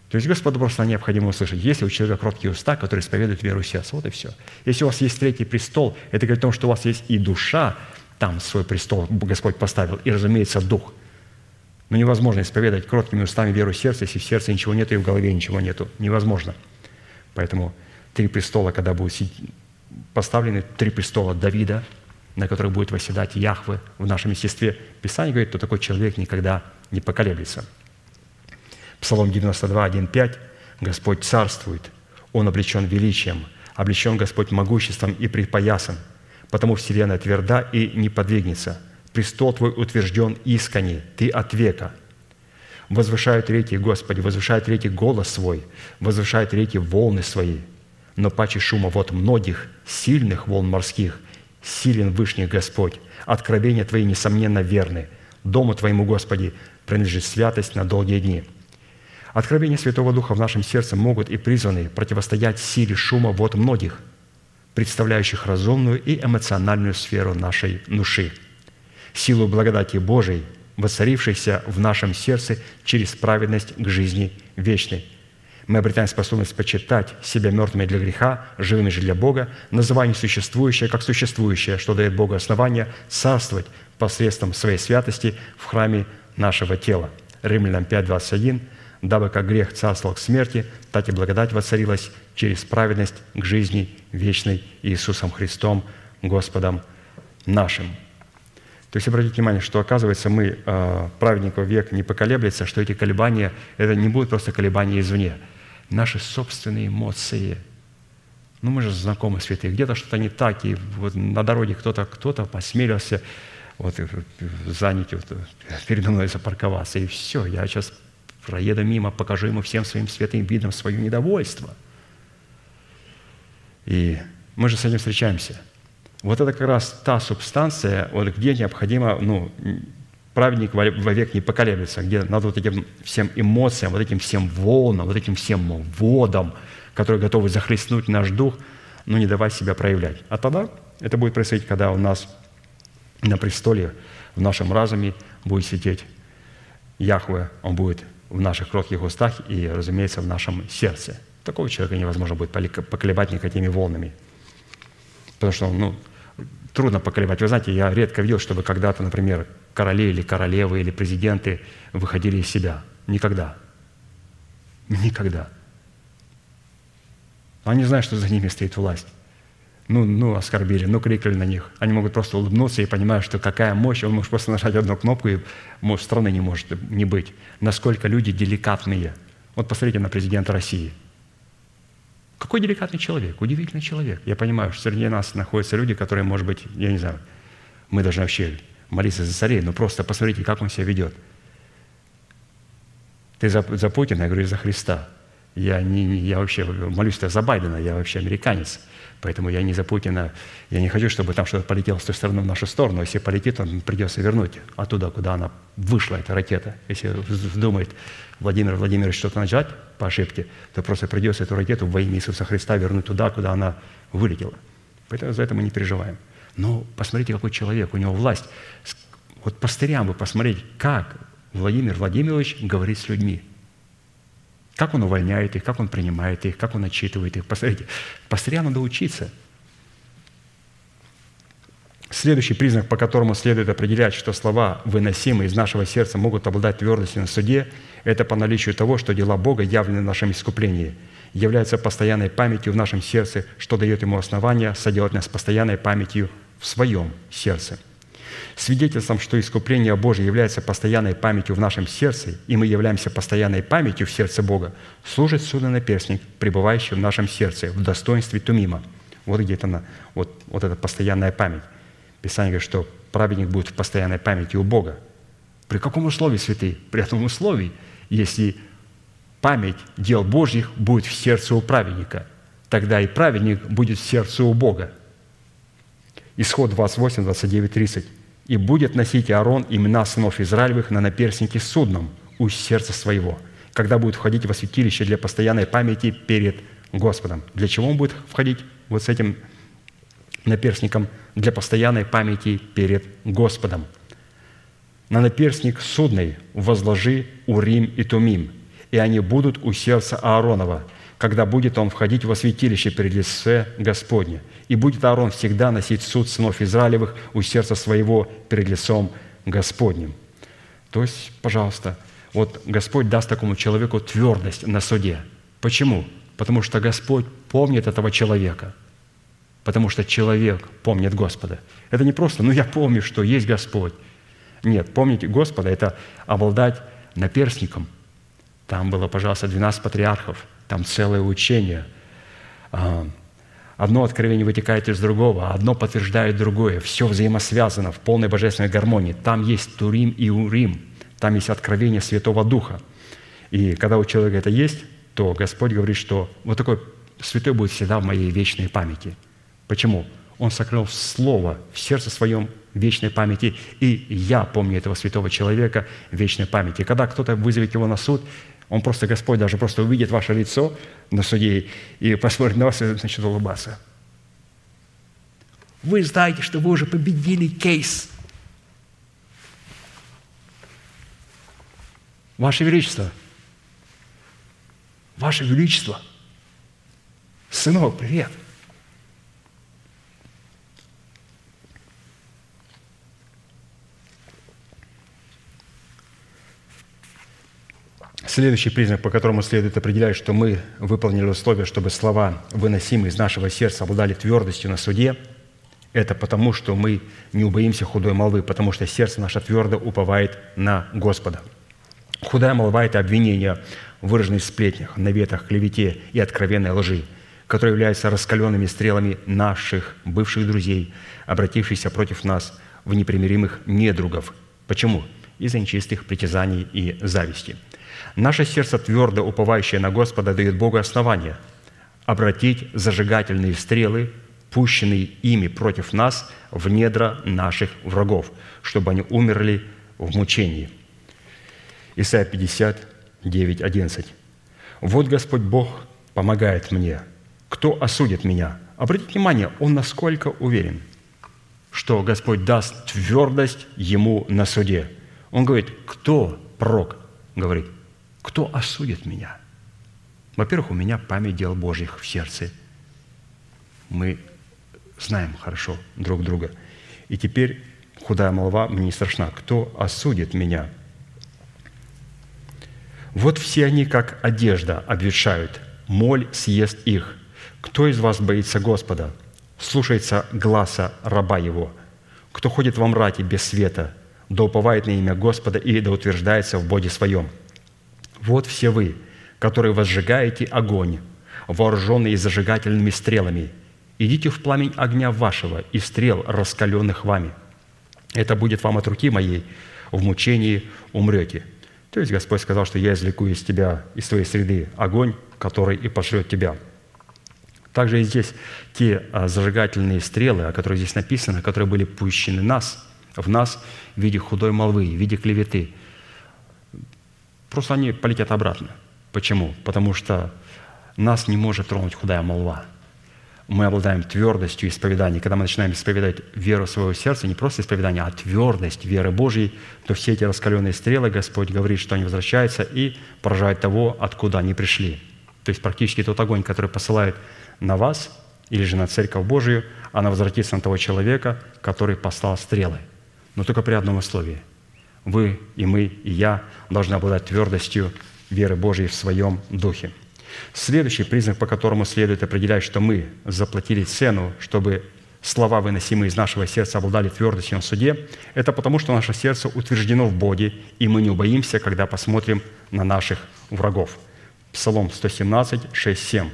То есть Господу просто необходимо услышать, если у человека кроткие уста, которые исповедуют веру в. Вот и все. Если у вас есть третий престол, это говорит о том, что у вас есть и душа, там свой престол Господь поставил, и, разумеется, дух. Но невозможно исповедовать кроткими устами веру в если в сердце ничего нет и в голове ничего нету. Невозможно. Поэтому три престола, когда будут поставлены три престола Давида, на которых будет восседать Яхве в нашем естестве. Писание говорит, что такой человек никогда не поколеблется. Псалом 92, 1, 5. «Господь царствует, Он облечен величием, облечен Господь могуществом и припоясан, потому вселенная тверда и не подвигнется. Престол Твой утвержден искренне, Ты от века». Возвышают реки, Господи, возвышают реки голос свой, возвышают реки волны свои – но паче шума вот многих сильных волн морских, силен Вышний Господь. Откровения Твои, несомненно, верны. Дому Твоему, Господи, принадлежит святость на долгие дни. Откровения Святого Духа в нашем сердце могут и призваны противостоять силе шума вот многих, представляющих разумную и эмоциональную сферу нашей души. Силу благодати Божией, воцарившейся в нашем сердце через праведность к жизни вечной – мы обретаем способность почитать себя мертвыми для греха, живыми же для Бога, называя несуществующее как существующее, что дает Богу основание царствовать посредством своей святости в храме нашего тела. Римлянам 5, 21. «Дабы как грех царствовал к смерти, так и благодать воцарилась через праведность к жизни вечной Иисусом Христом, Господом нашим». То есть обратите внимание, что оказывается мы, э, праведников век, не поколеблется, что эти колебания, это не будут просто колебания извне – наши собственные эмоции. Ну, мы же знакомы, святые. Где-то что-то не так, и вот на дороге кто-то кто посмелился вот, занять, вот, передо мной запарковаться, и все, я сейчас проеду мимо, покажу ему всем своим святым видом свое недовольство. И мы же с этим встречаемся. Вот это как раз та субстанция, вот где необходимо ну, праведник вовек не поколеблется, где надо вот этим всем эмоциям, вот этим всем волнам, вот этим всем водам, которые готовы захлестнуть наш дух, но не давать себя проявлять. А тогда это будет происходить, когда у нас на престоле, в нашем разуме будет сидеть Яхве, Он будет в наших кротких устах и, разумеется, в нашем сердце. Такого человека невозможно будет поколебать никакими волнами. Потому что ну, трудно поколебать. Вы знаете, я редко видел, чтобы когда-то, например, короли или королевы или президенты выходили из себя. Никогда. Никогда. Они знают, что за ними стоит власть. Ну, ну, оскорбили, ну, крикнули на них. Они могут просто улыбнуться и понимают, что какая мощь, он может просто нажать одну кнопку, и может, страны не может не быть. Насколько люди деликатные. Вот посмотрите на президента России. Какой деликатный человек, удивительный человек. Я понимаю, что среди нас находятся люди, которые, может быть, я не знаю, мы должны вообще молиться за царей, но просто посмотрите, как он себя ведет. Ты за, за Путина, я говорю, за Христа. Я, не, я вообще молюсь за Байдена, я вообще американец. Поэтому я не за Путина, я не хочу, чтобы там что-то полетело с той стороны в нашу сторону. Если полетит, он придется вернуть оттуда, куда она вышла, эта ракета. Если вздумает Владимир Владимирович что-то начать по ошибке, то просто придется эту ракету во имя Иисуса Христа вернуть туда, куда она вылетела. Поэтому за это мы не переживаем. Но посмотрите, какой человек, у него власть. Вот пастырям вы посмотрите, как Владимир Владимирович говорит с людьми. Как он увольняет их, как он принимает их, как он отчитывает их. Посмотрите, пастырям надо учиться. Следующий признак, по которому следует определять, что слова, выносимые из нашего сердца, могут обладать твердостью на суде, это по наличию того, что дела Бога явлены в нашем искуплении, являются постоянной памятью в нашем сердце, что дает ему основание соделать нас постоянной памятью в своем сердце. Свидетельством, что искупление Божье является постоянной памятью в нашем сердце, и мы являемся постоянной памятью в сердце Бога, служит судонаперстник, пребывающий в нашем сердце, в достоинстве Тумима. Вот где-то она, вот, вот эта постоянная память. Писание говорит, что праведник будет в постоянной памяти у Бога. При каком условии, святые? При этом условии, если память дел Божьих будет в сердце у праведника, тогда и праведник будет в сердце у Бога. Исход 28, 29, 30. «И будет носить Аарон имена сынов Израилевых на наперстнике судном у сердца своего, когда будет входить во святилище для постоянной памяти перед Господом». Для чего он будет входить вот с этим наперстником? Для постоянной памяти перед Господом. На наперстник судный возложи Урим и Тумим, и они будут у сердца Ааронова, когда будет он входить во святилище перед лице Господне. И будет Аарон всегда носить суд сынов Израилевых у сердца своего перед лицом Господним. То есть, пожалуйста, вот Господь даст такому человеку твердость на суде. Почему? Потому что Господь помнит этого человека – потому что человек помнит Господа. Это не просто, ну я помню, что есть Господь. Нет, помнить Господа – это обладать наперстником. Там было, пожалуйста, 12 патриархов, там целое учение. Одно откровение вытекает из другого, а одно подтверждает другое. Все взаимосвязано в полной божественной гармонии. Там есть Турим и Урим, там есть откровение Святого Духа. И когда у человека это есть, то Господь говорит, что вот такой святой будет всегда в моей вечной памяти. Почему? Он сокрыл слово в сердце своем вечной памяти, и я помню этого святого человека вечной памяти. Когда кто-то вызовет его на суд, он просто, Господь даже просто увидит ваше лицо на суде и посмотрит на вас и начнет улыбаться. Вы знаете, что вы уже победили кейс. Ваше Величество, Ваше Величество, сынок, привет – Следующий признак, по которому следует определять, что мы выполнили условия, чтобы слова, выносимые из нашего сердца, обладали твердостью на суде, это потому, что мы не убоимся худой молвы, потому что сердце наше твердо уповает на Господа. Худая молва – это обвинения, выраженные в сплетнях, наветах, клевете и откровенной лжи, которые являются раскаленными стрелами наших бывших друзей, обратившихся против нас в непримиримых недругов. Почему? Из-за нечистых притязаний и зависти – Наше сердце, твердо уповающее на Господа, дает Богу основание обратить зажигательные стрелы, пущенные ими против нас, в недра наших врагов, чтобы они умерли в мучении. Исайя 59, 11. «Вот Господь Бог помогает мне. Кто осудит меня?» Обратите внимание, он насколько уверен, что Господь даст твердость ему на суде. Он говорит, кто пророк? Говорит, кто осудит меня? Во-первых, у меня память дел Божьих в сердце. Мы знаем хорошо друг друга. И теперь худая молва мне не страшна. Кто осудит меня? Вот все они, как одежда, обветшают. Моль съест их. Кто из вас боится Господа? Слушается гласа раба его. Кто ходит во мраке без света, да уповает на имя Господа и да утверждается в Боге своем – вот все вы, которые возжигаете огонь, вооруженные зажигательными стрелами. Идите в пламень огня вашего и стрел, раскаленных вами. Это будет вам от руки моей, в мучении умрете». То есть Господь сказал, что «Я извлеку из тебя, из твоей среды огонь, который и пошлет тебя». Также и здесь те а, зажигательные стрелы, о которых здесь написано, которые были пущены нас, в нас в виде худой молвы, в виде клеветы – Просто они полетят обратно. Почему? Потому что нас не может тронуть худая молва. мы обладаем твердостью исповедания. Когда мы начинаем исповедать веру своего сердца, не просто исповедание, а твердость веры Божьей, то все эти раскаленные стрелы, Господь говорит, что они возвращаются и поражают того, откуда они пришли. То есть практически тот огонь, который посылает на вас или же на Церковь Божию, она возвратится на того человека, который послал стрелы. Но только при одном условии. Вы и мы, и я должны обладать твердостью веры Божьей в своем духе. Следующий признак, по которому следует определять, что мы заплатили цену, чтобы слова, выносимые из нашего сердца, обладали твердостью на суде, это потому, что наше сердце утверждено в Боге, и мы не убоимся, когда посмотрим на наших врагов. Псалом 117, 6, 7.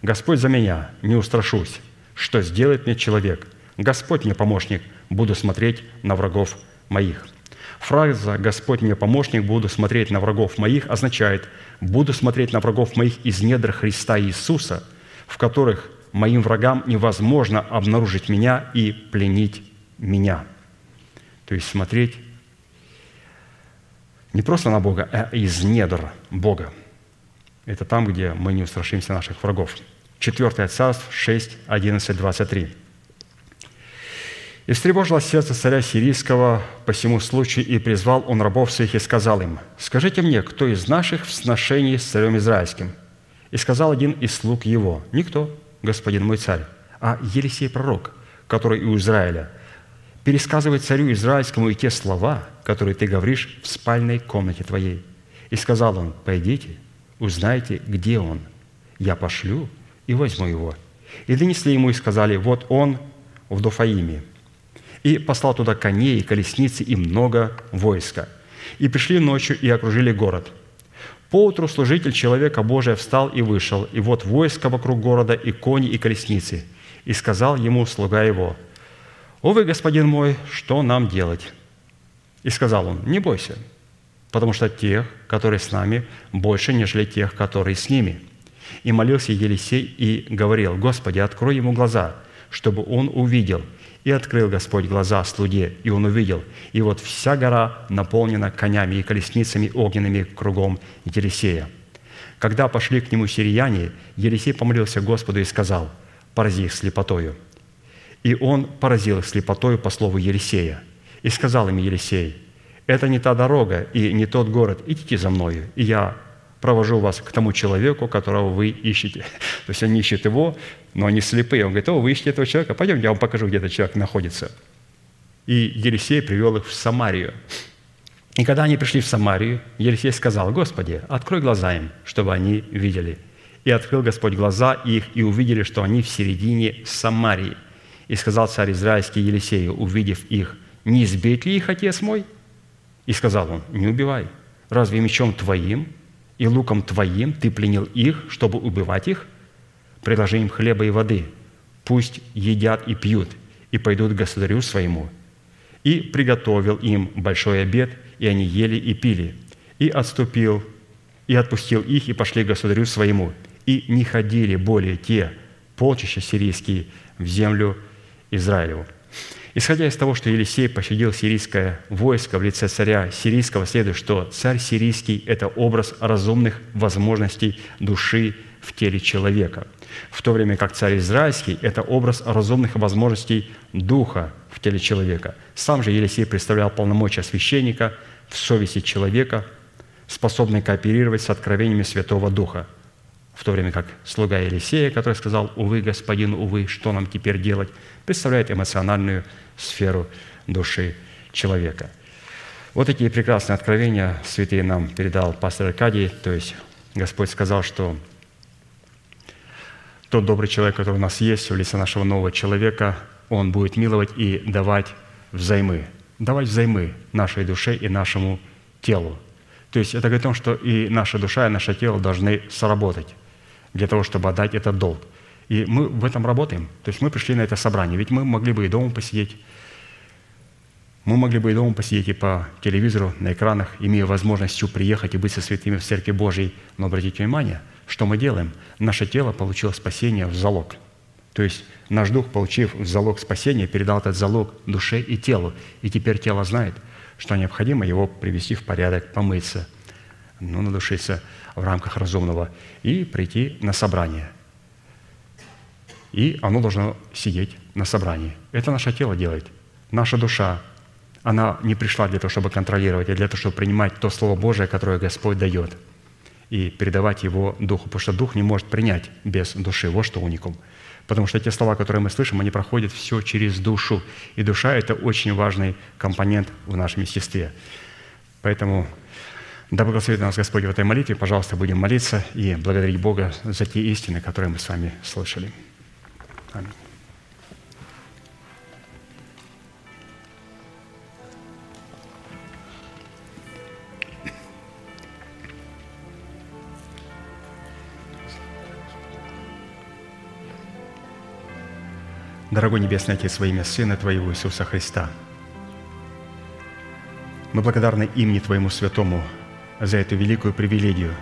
«Господь за меня, не устрашусь, что сделает мне человек? Господь мне помощник, буду смотреть на врагов моих». Фраза «Господь мне помощник, буду смотреть на врагов моих» означает «буду смотреть на врагов моих из недр Христа Иисуса, в которых моим врагам невозможно обнаружить меня и пленить меня». То есть смотреть не просто на Бога, а из недр Бога. Это там, где мы не устрашимся наших врагов. 4 Царств 6, 11, 23. «И встревожило сердце царя сирийского по всему случаю, и призвал он рабов своих и сказал им, «Скажите мне, кто из наших в сношении с царем израильским?» И сказал один из слуг его, «Никто, господин мой царь, а Елисей пророк, который у Израиля, пересказывает царю израильскому и те слова, которые ты говоришь в спальной комнате твоей». И сказал он, «Пойдите, узнайте, где он. Я пошлю и возьму его». И донесли ему и сказали, «Вот он в Дофаиме, и послал туда коней колесницы и много войска. И пришли ночью и окружили город. Поутру служитель человека Божия встал и вышел, и вот войско вокруг города, и кони, и колесницы. И сказал ему слуга его, «Увы, господин мой, что нам делать?» И сказал он, «Не бойся, потому что тех, которые с нами, больше, нежели тех, которые с ними». И молился Елисей и говорил, «Господи, открой ему глаза, чтобы он увидел». И открыл Господь глаза слуге, и он увидел, и вот вся гора наполнена конями и колесницами огненными кругом Елисея. Когда пошли к нему сирияне, Елисей помолился Господу и сказал, «Порази их слепотою». И он поразил их слепотою по слову Елисея. И сказал им Елисей, «Это не та дорога и не тот город, идите за мною, и я провожу вас к тому человеку, которого вы ищете». (laughs) То есть они ищут его, но они слепые. Он говорит, о, вы ищете этого человека, пойдем, я вам покажу, где этот человек находится. И Елисей привел их в Самарию. И когда они пришли в Самарию, Елисей сказал, Господи, открой глаза им, чтобы они видели. И открыл Господь глаза их, и увидели, что они в середине Самарии. И сказал царь Израильский Елисею, увидев их, не ли их, отец мой? И сказал он, не убивай. Разве мечом твоим и луком твоим ты пленил их, чтобы убивать их? Предложи им хлеба и воды, пусть едят и пьют, и пойдут к государю своему. И приготовил им большой обед, и они ели и пили. И отступил, и отпустил их, и пошли к государю своему. И не ходили более те полчища сирийские в землю Израилеву. Исходя из того, что Елисей пощадил сирийское войско в лице царя сирийского, следует, что царь сирийский – это образ разумных возможностей души в теле человека, в то время как царь израильский – это образ разумных возможностей духа в теле человека. Сам же Елисей представлял полномочия священника в совести человека, способный кооперировать с откровениями Святого Духа, в то время как слуга Елисея, который сказал «Увы, господин, увы, что нам теперь делать?», представляет эмоциональную сферу души человека. Вот такие прекрасные откровения святые нам передал пастор Аркадий, то есть Господь сказал, что тот добрый человек, который у нас есть в лице нашего нового человека, он будет миловать и давать взаймы. Давать взаймы нашей душе и нашему телу. То есть это говорит о том, что и наша душа, и наше тело должны сработать для того, чтобы отдать этот долг. И мы в этом работаем. То есть мы пришли на это собрание. Ведь мы могли бы и дома посидеть, мы могли бы и дома посидеть и по телевизору, на экранах, имея возможность приехать и быть со святыми в Церкви Божьей. Но обратите внимание, что мы делаем? Наше тело получило спасение в залог. То есть наш дух, получив в залог спасения, передал этот залог душе и телу. И теперь тело знает, что необходимо его привести в порядок, помыться, ну, надушиться в рамках разумного и прийти на собрание. И оно должно сидеть на собрании. Это наше тело делает. Наша душа, она не пришла для того, чтобы контролировать, а для того, чтобы принимать то Слово Божие, которое Господь дает, и передавать его Духу, потому что Дух не может принять без души. Вот что уникум. Потому что те слова, которые мы слышим, они проходят все через душу. И душа – это очень важный компонент в нашем естестве. Поэтому да благословит нас Господь в этой молитве. Пожалуйста, будем молиться и благодарить Бога за те истины, которые мы с вами слышали. Аминь. Дорогой Небесный Отец, во имя Сына Твоего Иисуса Христа, мы благодарны имени Твоему Святому за эту великую привилегию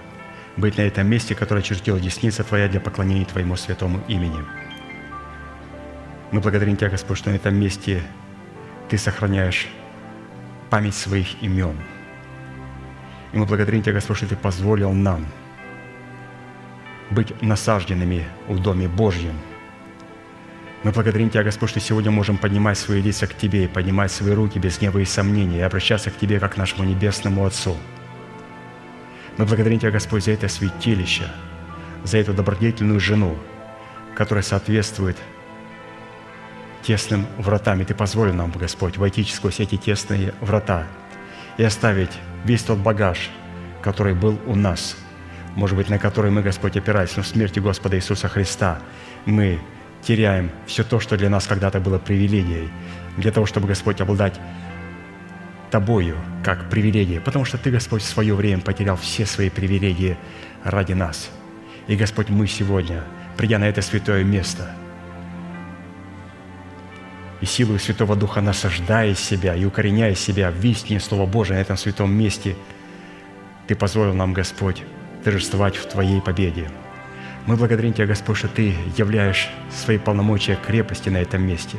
быть на этом месте, которое чертила десница Твоя для поклонения Твоему святому имени. Мы благодарим Тебя, Господь, что на этом месте Ты сохраняешь память своих имен. И мы благодарим Тебя, Господь, что Ты позволил нам быть насажденными в Доме Божьем – мы благодарим Тебя, Господь, что сегодня можем поднимать свои лица к Тебе и поднимать свои руки без гнева и сомнений и обращаться к Тебе, как к нашему Небесному Отцу. Мы благодарим Тебя, Господь, за это святилище, за эту добродетельную жену, которая соответствует тесным вратам. И Ты позволил нам, Господь, войти сквозь эти тесные врата и оставить весь тот багаж, который был у нас, может быть, на который мы, Господь, опирались, но в смерти Господа Иисуса Христа мы теряем все то, что для нас когда-то было привилегией, для того, чтобы, Господь, обладать Тобою как привилегией, потому что Ты, Господь, в свое время потерял все свои привилегии ради нас. И, Господь, мы сегодня, придя на это святое место, и силою Святого Духа насаждая себя и укореняя себя в истине Слова Божия на этом святом месте, Ты позволил нам, Господь, торжествовать в Твоей победе – мы благодарим Тебя, Господь, что Ты являешь свои полномочия крепости на этом месте,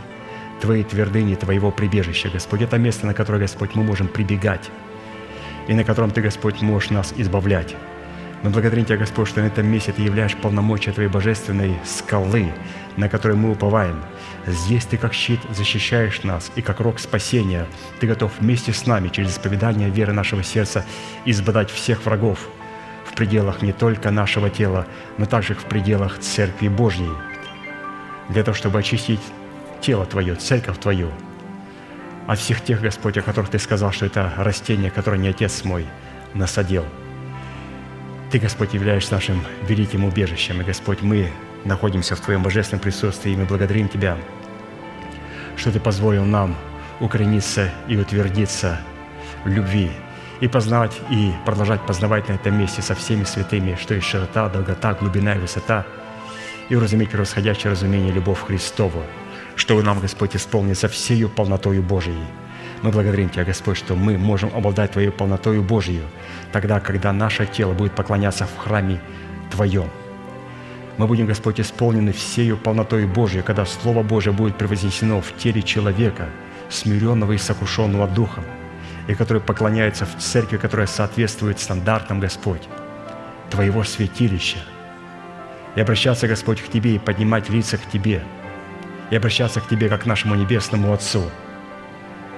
Твои твердыни, Твоего прибежища, Господь. Это место, на которое, Господь, мы можем прибегать, и на котором Ты, Господь, можешь нас избавлять. Мы благодарим Тебя, Господь, что на этом месте Ты являешь полномочия Твоей божественной скалы, на которой мы уповаем. Здесь Ты как щит защищаешь нас, и как рог спасения Ты готов вместе с нами через исповедание веры нашего сердца избадать всех врагов – пределах не только нашего тела, но также в пределах Церкви Божьей, для того, чтобы очистить тело Твое, Церковь Твою, от всех тех, Господь, о которых Ты сказал, что это растение, которое не Отец мой насадил. Ты, Господь, являешься нашим великим убежищем, и, Господь, мы находимся в Твоем божественном присутствии, и мы благодарим Тебя, что Ты позволил нам укорениться и утвердиться в любви, и познавать, и продолжать познавать на этом месте со всеми святыми, что есть широта, долгота, глубина и высота, и уразуметь превосходящее разумение любовь Христову, чтобы нам, Господь, исполниться всею полнотою Божией. Мы благодарим Тебя, Господь, что мы можем обладать Твоей полнотою Божией, тогда, когда наше тело будет поклоняться в храме Твоем. Мы будем, Господь, исполнены всею полнотою Божией, когда Слово Божие будет превознесено в теле человека, смиренного и сокрушенного духом – и который поклоняется в церкви, которая соответствует стандартам, Господь, Твоего святилища. И обращаться, Господь, к Тебе и поднимать лица к Тебе. И обращаться к Тебе, как к нашему Небесному Отцу.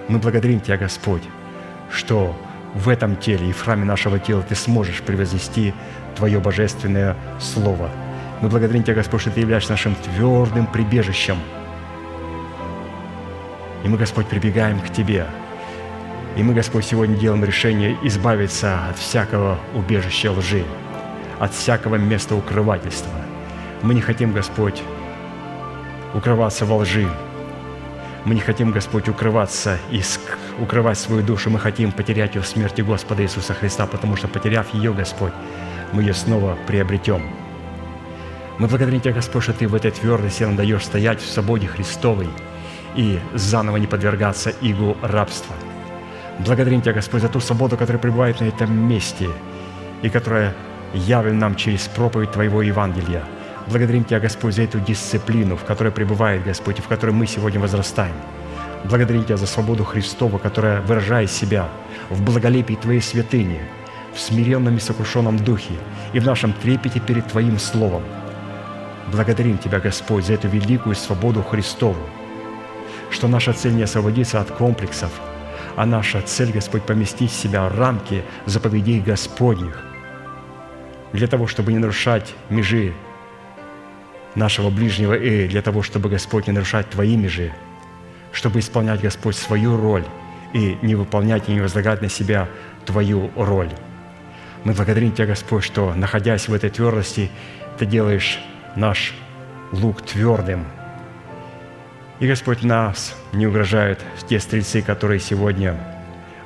Мы благодарим Тебя, Господь, что в этом теле и в храме нашего тела Ты сможешь превознести Твое божественное Слово. Мы благодарим Тебя, Господь, что Ты являешься нашим твердым прибежищем. И мы, Господь, прибегаем к Тебе – и мы, Господь, сегодня делаем решение избавиться от всякого убежища лжи, от всякого места укрывательства. Мы не хотим, Господь, укрываться во лжи. Мы не хотим, Господь, укрываться и укрывать свою душу. Мы хотим потерять ее в смерти Господа Иисуса Христа, потому что, потеряв ее, Господь, мы ее снова приобретем. Мы благодарим Тебя, Господь, что Ты в этой твердости нам даешь стоять в свободе Христовой и заново не подвергаться игу рабства – Благодарим Тебя, Господь, за ту свободу, которая пребывает на этом месте и которая явлена нам через проповедь Твоего Евангелия. Благодарим Тебя, Господь, за эту дисциплину, в которой пребывает Господь, и в которой мы сегодня возрастаем. Благодарим Тебя за свободу Христову, которая выражает себя в благолепии Твоей святыни, в смиренном и сокрушенном духе и в нашем трепете перед Твоим Словом. Благодарим Тебя, Господь, за эту великую свободу Христову, что наша цель не освободиться от комплексов, а наша цель, Господь, поместить в себя рамки заповедей Господних, для того, чтобы не нарушать межи нашего ближнего и для того, чтобы, Господь, не нарушать Твои межи, чтобы исполнять, Господь, свою роль и не выполнять и не возлагать на себя Твою роль. Мы благодарим Тебя, Господь, что, находясь в этой твердости, Ты делаешь наш лук твердым. И, Господь, нас не угрожают те стрельцы, которые сегодня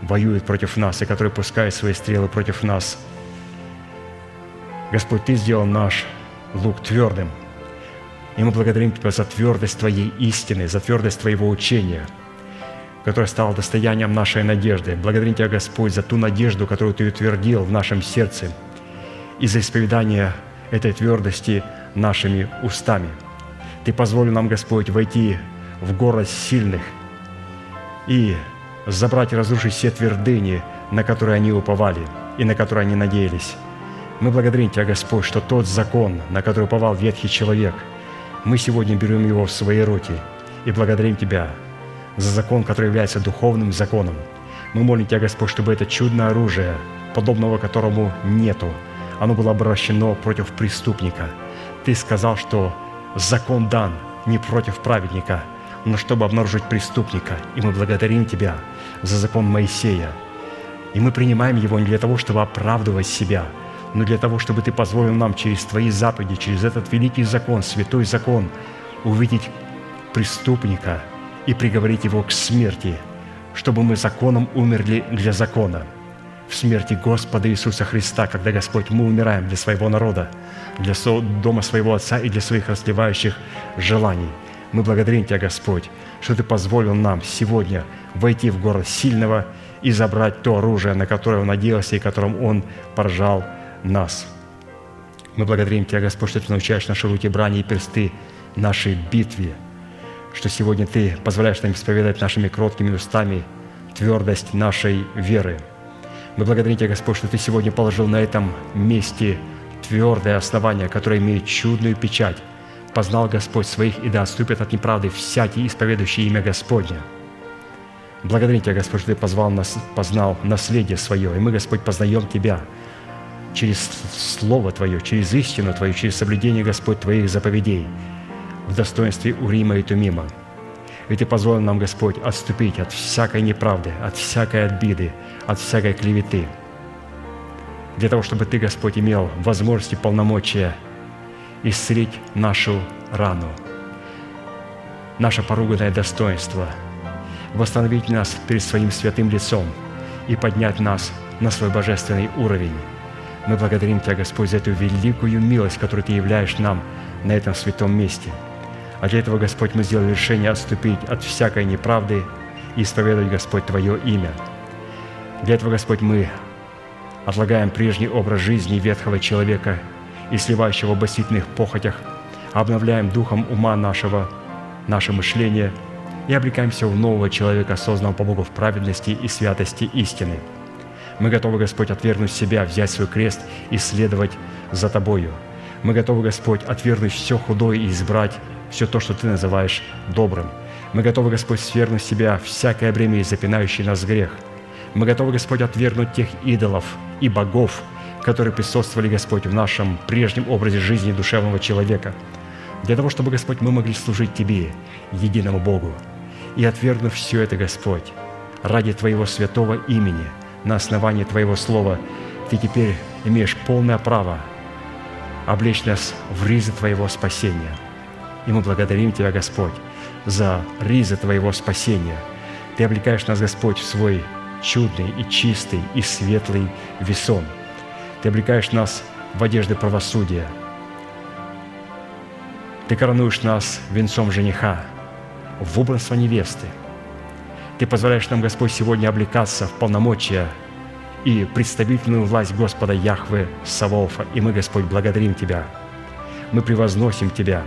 воюют против нас и которые пускают свои стрелы против нас. Господь, Ты сделал наш лук твердым – и мы благодарим Тебя за твердость Твоей истины, за твердость Твоего учения, которое стало достоянием нашей надежды. Благодарим Тебя, Господь, за ту надежду, которую Ты утвердил в нашем сердце, и за исповедание этой твердости нашими устами. Ты позволил нам, Господь, войти в город сильных и забрать и разрушить все твердыни, на которые они уповали и на которые они надеялись. Мы благодарим Тебя, Господь, что тот закон, на который уповал ветхий человек – мы сегодня берем его в свои руки и благодарим Тебя за закон, который является духовным законом. Мы молим Тебя, Господь, чтобы это чудное оружие, подобного которому нету, оно было обращено против преступника. Ты сказал, что закон дан не против праведника, но чтобы обнаружить преступника. И мы благодарим Тебя за закон Моисея. И мы принимаем его не для того, чтобы оправдывать себя – но для того, чтобы Ты позволил нам через Твои заповеди, через этот великий закон, святой закон, увидеть преступника и приговорить его к смерти, чтобы мы законом умерли для закона. В смерти Господа Иисуса Христа, когда, Господь, мы умираем для своего народа, для дома своего Отца и для своих расливающих желаний. Мы благодарим Тебя, Господь, что Ты позволил нам сегодня войти в город сильного и забрать то оружие, на которое Он надеялся и которым Он поражал нас. Мы благодарим Тебя, Господь, что Ты научаешь наши руки брани и персты нашей битве, что сегодня Ты позволяешь нам исповедать нашими кроткими устами твердость нашей веры. Мы благодарим Тебя, Господь, что Ты сегодня положил на этом месте твердое основание, которое имеет чудную печать. Познал Господь своих, и да отступят от неправды всякий, исповедующий имя Господня. Благодарим Тебя, Господь, что Ты позвал нас, познал наследие свое, и мы, Господь, познаем Тебя – через Слово Твое, через истину Твою, через соблюдение, Господь, Твоих заповедей в достоинстве Урима и Тумима. И Ты позволил нам, Господь, отступить от всякой неправды, от всякой обиды, от всякой клеветы, для того, чтобы Ты, Господь, имел возможности полномочия исцелить нашу рану, наше поруганное достоинство, восстановить нас перед Своим святым лицом и поднять нас на свой божественный уровень мы благодарим Тебя, Господь, за эту великую милость, которую Ты являешь нам на этом святом месте. А для этого, Господь, мы сделали решение отступить от всякой неправды и исповедовать, Господь, Твое имя. Для этого, Господь, мы отлагаем прежний образ жизни ветхого человека и сливающего в басительных похотях, обновляем духом ума нашего, наше мышление и облекаемся в нового человека, созданного по Богу в праведности и святости истины – мы готовы, Господь, отвергнуть себя, взять свой крест и следовать за Тобою. Мы готовы, Господь, отвергнуть все худое и избрать все то, что Ты называешь добрым. Мы готовы, Господь, свергнуть себя всякое бремя и запинающий нас грех. Мы готовы, Господь, отвергнуть тех идолов и богов, которые присутствовали, Господь, в нашем прежнем образе жизни душевного человека, для того, чтобы, Господь, мы могли служить Тебе, единому Богу. И отвергнув все это, Господь, ради Твоего святого имени – на основании Твоего Слова, Ты теперь имеешь полное право облечь нас в ризы Твоего спасения. И мы благодарим Тебя, Господь, за ризы Твоего спасения. Ты облекаешь нас, Господь, в свой чудный и чистый и светлый весон. Ты облекаешь нас в одежды правосудия. Ты коронуешь нас венцом жениха, в убранство невесты – ты позволяешь нам, Господь, сегодня облекаться в полномочия и представительную власть Господа Яхвы Савофа. И мы, Господь, благодарим Тебя. Мы превозносим Тебя.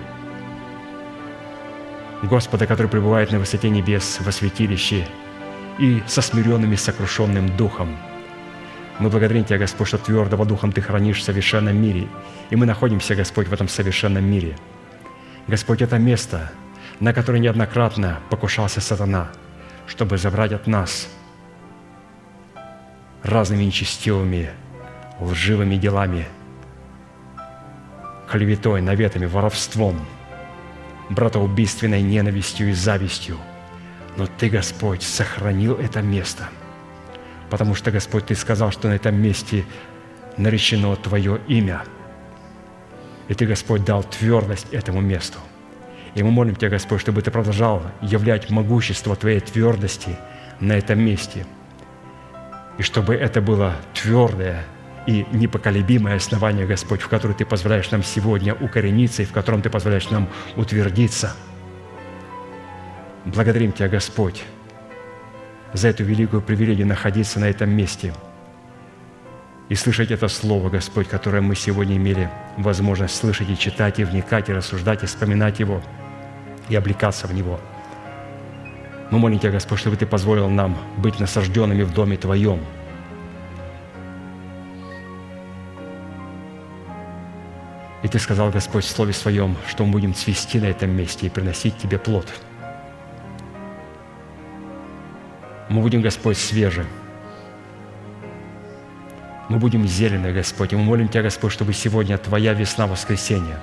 Господа, который пребывает на высоте небес во святилище и со смиренным и сокрушенным духом. Мы благодарим Тебя, Господь, что твердого духом Ты хранишь в совершенном мире. И мы находимся, Господь, в этом совершенном мире. Господь, это место, на которое неоднократно покушался сатана, чтобы забрать от нас разными нечестивыми, лживыми делами, клеветой, наветами, воровством, братоубийственной ненавистью и завистью. Но Ты, Господь, сохранил это место, потому что, Господь, Ты сказал, что на этом месте наречено Твое имя. И Ты, Господь, дал твердость этому месту. И мы молим Тебя, Господь, чтобы Ты продолжал являть могущество Твоей твердости на этом месте. И чтобы это было твердое и непоколебимое основание, Господь, в которое Ты позволяешь нам сегодня укорениться и в котором Ты позволяешь нам утвердиться. Благодарим Тебя, Господь, за эту великую привилегию находиться на этом месте и слышать это Слово, Господь, которое мы сегодня имели возможность слышать и читать, и вникать, и рассуждать, и вспоминать его, и облекаться в него. Мы молим Тебя, Господь, чтобы Ты позволил нам быть насажденными в Доме Твоем. И Ты сказал, Господь, в Слове Своем, что мы будем цвести на этом месте и приносить Тебе плод. Мы будем, Господь, свежи. Мы будем зелены, Господь. И мы молим Тебя, Господь, чтобы сегодня Твоя весна воскресения,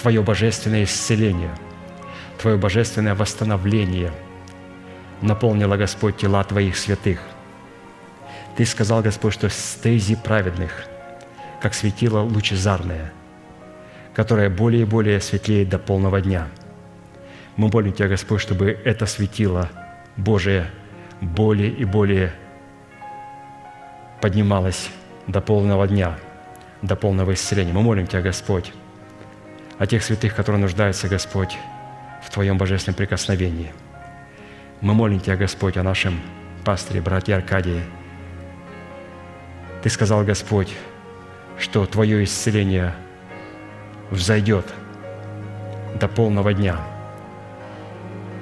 Твое божественное исцеление, Твое божественное восстановление наполнило, Господь, тела Твоих святых. Ты сказал, Господь, что стези праведных, как светило лучезарное, которое более и более светлеет до полного дня. Мы молим Тебя, Господь, чтобы это светило Божие более и более поднималось до полного дня, до полного исцеления. Мы молим Тебя, Господь, о тех святых, которые нуждаются, Господь, в Твоем божественном прикосновении. Мы молим Тебя, Господь, о нашем пастыре, братье Аркадии. Ты сказал, Господь, что Твое исцеление взойдет до полного дня.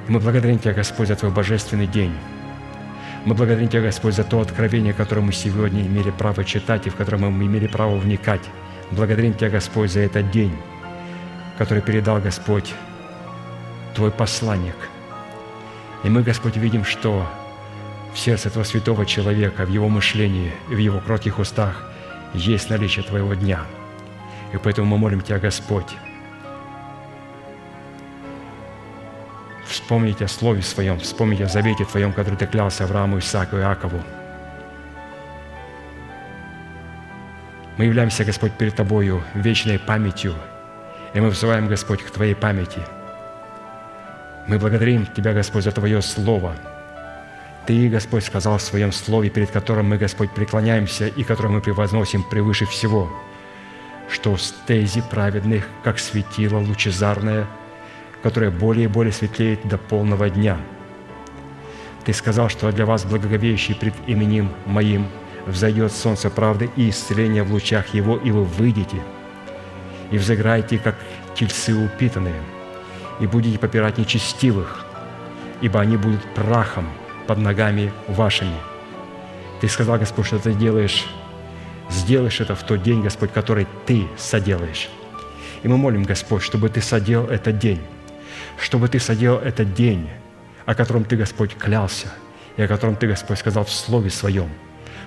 И мы благодарим Тебя, Господь, за Твой божественный день, мы благодарим Тебя, Господь, за то откровение, которое мы сегодня имели право читать и в котором мы имели право вникать. Благодарим Тебя, Господь, за этот день, который передал, Господь, Твой посланник. И мы, Господь, видим, что в сердце этого святого человека, в его мышлении в его кротких устах есть наличие Твоего дня. И поэтому мы молим Тебя, Господь, вспомните о Слове Своем, вспомните о завете Твоем, который Ты клялся Аврааму, Исааку и Иакову. Мы являемся, Господь, перед Тобою вечной памятью, и мы взываем, Господь, к Твоей памяти. Мы благодарим Тебя, Господь, за Твое Слово. Ты, Господь, сказал в Своем Слове, перед которым мы, Господь, преклоняемся и которое мы превозносим превыше всего, что стези праведных, как светило лучезарное – которая более и более светлеет до полного дня. Ты сказал, что для вас, благоговеющий пред именем Моим, взойдет солнце правды и исцеления в лучах Его, и вы выйдете, и взыграете, как тельцы упитанные, и будете попирать нечестивых, ибо они будут прахом под ногами вашими. Ты сказал, Господь, что ты делаешь, сделаешь это в тот день, Господь, который Ты соделаешь. И мы молим, Господь, чтобы Ты содел этот день, чтобы Ты соделал этот день, о котором Ты, Господь, клялся, и о котором Ты, Господь, сказал в Слове Своем,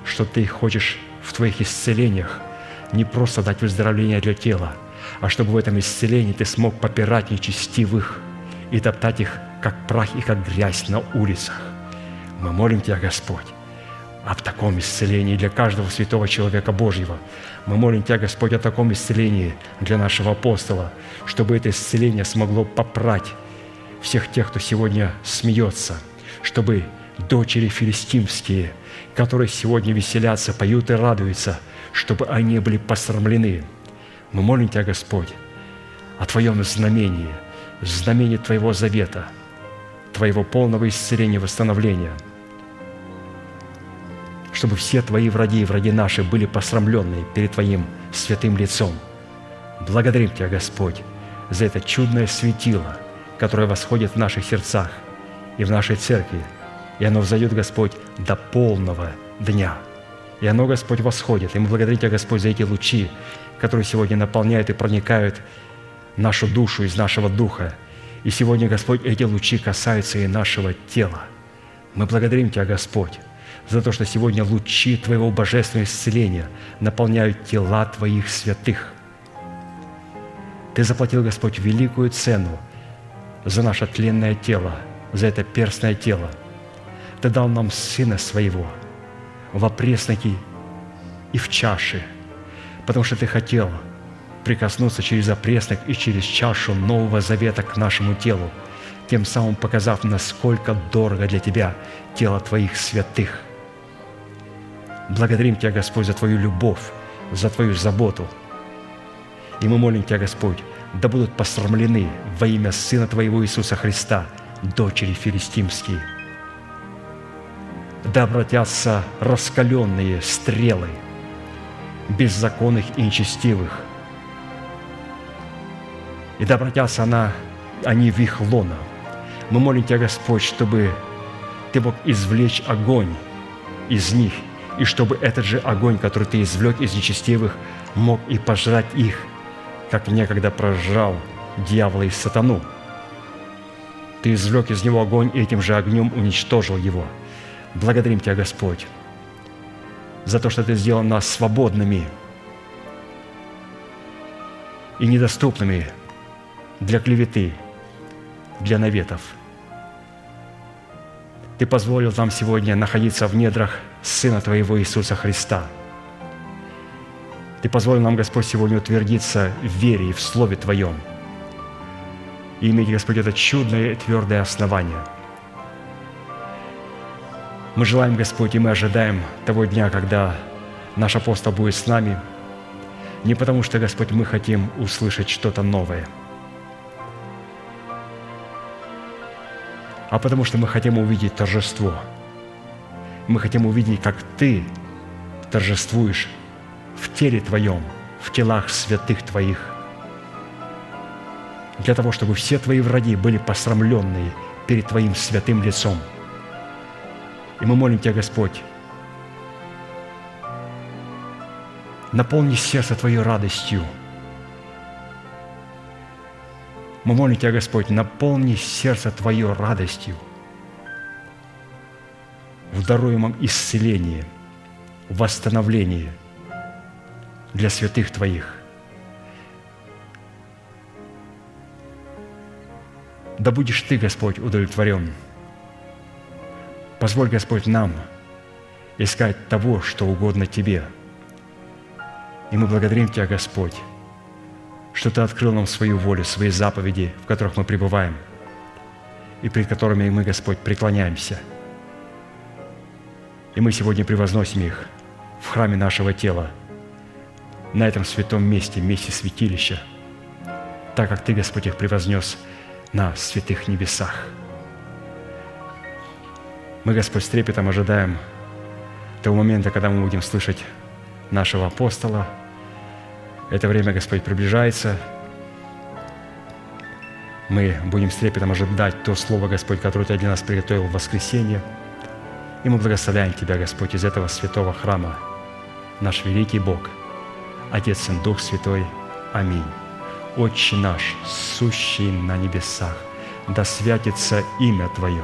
что Ты хочешь в Твоих исцелениях не просто дать выздоровление для тела, а чтобы в этом исцелении Ты смог попирать нечестивых и топтать их, как прах и как грязь на улицах. Мы молим Тебя, Господь, об таком исцелении для каждого святого человека Божьего. Мы молим Тебя, Господь, о таком исцелении для нашего апостола, чтобы это исцеление смогло попрать всех тех, кто сегодня смеется, чтобы дочери филистимские, которые сегодня веселятся, поют и радуются, чтобы они были посрамлены. Мы молим Тебя, Господь, о Твоем знамении, знамении Твоего завета, Твоего полного исцеления, восстановления – чтобы все Твои враги и враги наши были посрамленные перед Твоим святым лицом. Благодарим Тебя, Господь, за это чудное светило, которое восходит в наших сердцах и в нашей церкви, и оно взойдет, Господь, до полного дня. И оно, Господь, восходит. И мы благодарим Тебя, Господь, за эти лучи, которые сегодня наполняют и проникают нашу душу из нашего духа. И сегодня, Господь, эти лучи касаются и нашего тела. Мы благодарим Тебя, Господь, за то, что сегодня лучи Твоего божественного исцеления наполняют тела Твоих святых. Ты заплатил, Господь, великую цену за наше тленное тело, за это перстное тело. Ты дал нам Сына Своего в опресноке и в чаше, потому что Ты хотел прикоснуться через опреснок и через чашу Нового Завета к нашему телу, тем самым показав, насколько дорого для Тебя тело Твоих святых. Благодарим Тебя, Господь, за Твою любовь, за Твою заботу. И мы молим Тебя, Господь, да будут посрамлены во имя Сына Твоего Иисуса Христа, дочери филистимские. Да обратятся раскаленные стрелы беззаконных и нечестивых, и да обратятся она, они в их лоно. Мы молим Тебя, Господь, чтобы Ты мог извлечь огонь из них, и чтобы этот же огонь, который Ты извлек из нечестивых, мог и пожрать их, как некогда прожрал дьявола и сатану. Ты извлек из него огонь, и этим же огнем уничтожил его. Благодарим Тебя, Господь, за то, что Ты сделал нас свободными и недоступными для клеветы, для наветов. Ты позволил нам сегодня находиться в недрах Сына Твоего Иисуса Христа. Ты позволил нам, Господь, сегодня утвердиться в вере и в Слове Твоем. И иметь, Господь, это чудное и твердое основание. Мы желаем, Господь, и мы ожидаем того дня, когда наш апостол будет с нами, не потому что, Господь, мы хотим услышать что-то новое – а потому что мы хотим увидеть торжество. Мы хотим увидеть, как Ты торжествуешь в теле Твоем, в телах святых Твоих, для того, чтобы все Твои враги были посрамленные перед Твоим святым лицом. И мы молим Тебя, Господь, наполни сердце Твое радостью – Мы молим Тебя, Господь, наполни сердце Твое радостью в даруемом исцелении, восстановлении для святых Твоих. Да будешь Ты, Господь, удовлетворен. Позволь, Господь, нам искать того, что угодно Тебе. И мы благодарим Тебя, Господь, что Ты открыл нам свою волю, свои заповеди, в которых мы пребываем, и перед которыми мы, Господь, преклоняемся. И мы сегодня превозносим их в храме нашего тела, на этом святом месте, месте святилища, так как Ты, Господь, их превознес на святых небесах. Мы, Господь, с трепетом ожидаем того момента, когда мы будем слышать нашего апостола – это время, Господь, приближается. Мы будем с трепетом ожидать то Слово, Господь, которое Ты для нас приготовил в воскресенье. И мы благословляем Тебя, Господь, из этого святого храма, наш великий Бог, Отец и Дух Святой. Аминь. Отче наш, сущий на небесах, да святится имя Твое,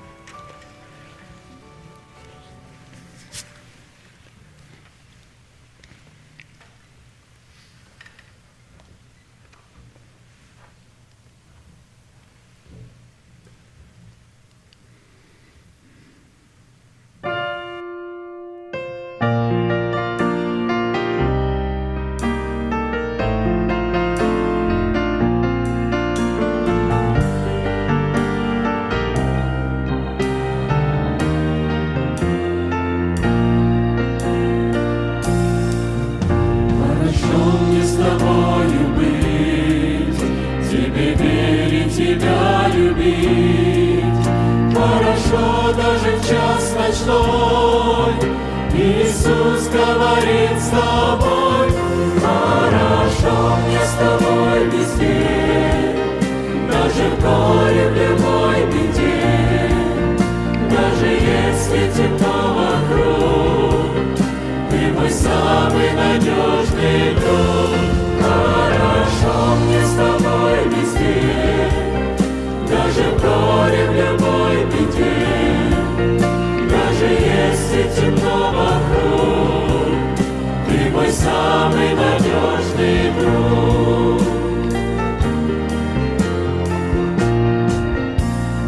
Даже в час ночной. Иисус говорит с тобой, хорошо мне с тобой везде, даже в горе, в любой беде, даже если темно вокруг, ты мой самый надежный друг. Хорошо мне с темно вокруг, ты мой самый надежный друг.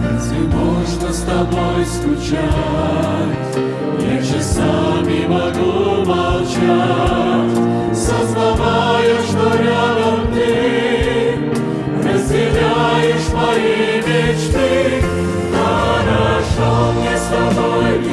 Разве можно с тобой скучать? Я часами могу молчать, сознавая, что рядом ты разделяешь мои мечты. Хорошо мне с тобой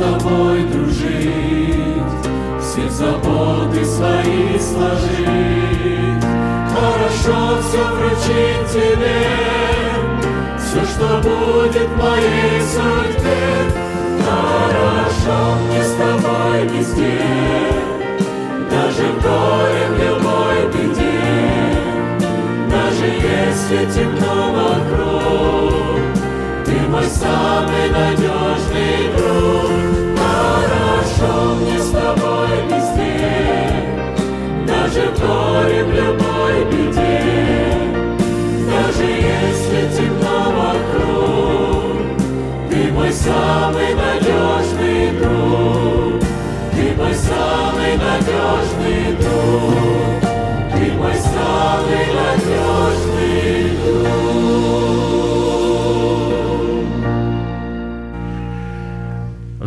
тобой дружить, все заботы свои сложить. Хорошо все вручить тебе, все, что будет в моей судьбе. Хорошо мне с тобой везде, даже в горе, в любой беде, даже если темно вокруг, мой самый надежный друг. Хорошо мне с тобой везде, даже в горе, в любой беде, даже если темно вокруг, ты мой самый надежный друг, ты мой самый надежный друг, ты мой самый надежный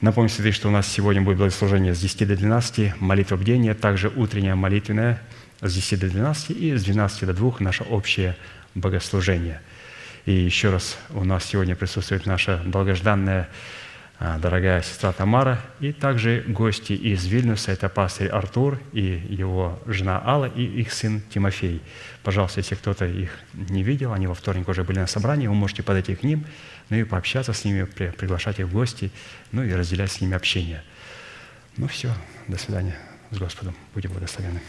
Напомню, святые, что у нас сегодня будет богослужение с 10 до 12, молитва бдения, также утренняя молитвенная с 10 до 12 и с 12 до 2 наше общее богослужение. И еще раз у нас сегодня присутствует наша долгожданная а, дорогая сестра Тамара и также гости из Вильнюса. Это пастырь Артур и его жена Алла и их сын Тимофей. Пожалуйста, если кто-то их не видел, они во вторник уже были на собрании, вы можете подойти к ним, ну и пообщаться с ними, при- приглашать их в гости, ну и разделять с ними общение. Ну все, до свидания с Господом. Будем благословенны.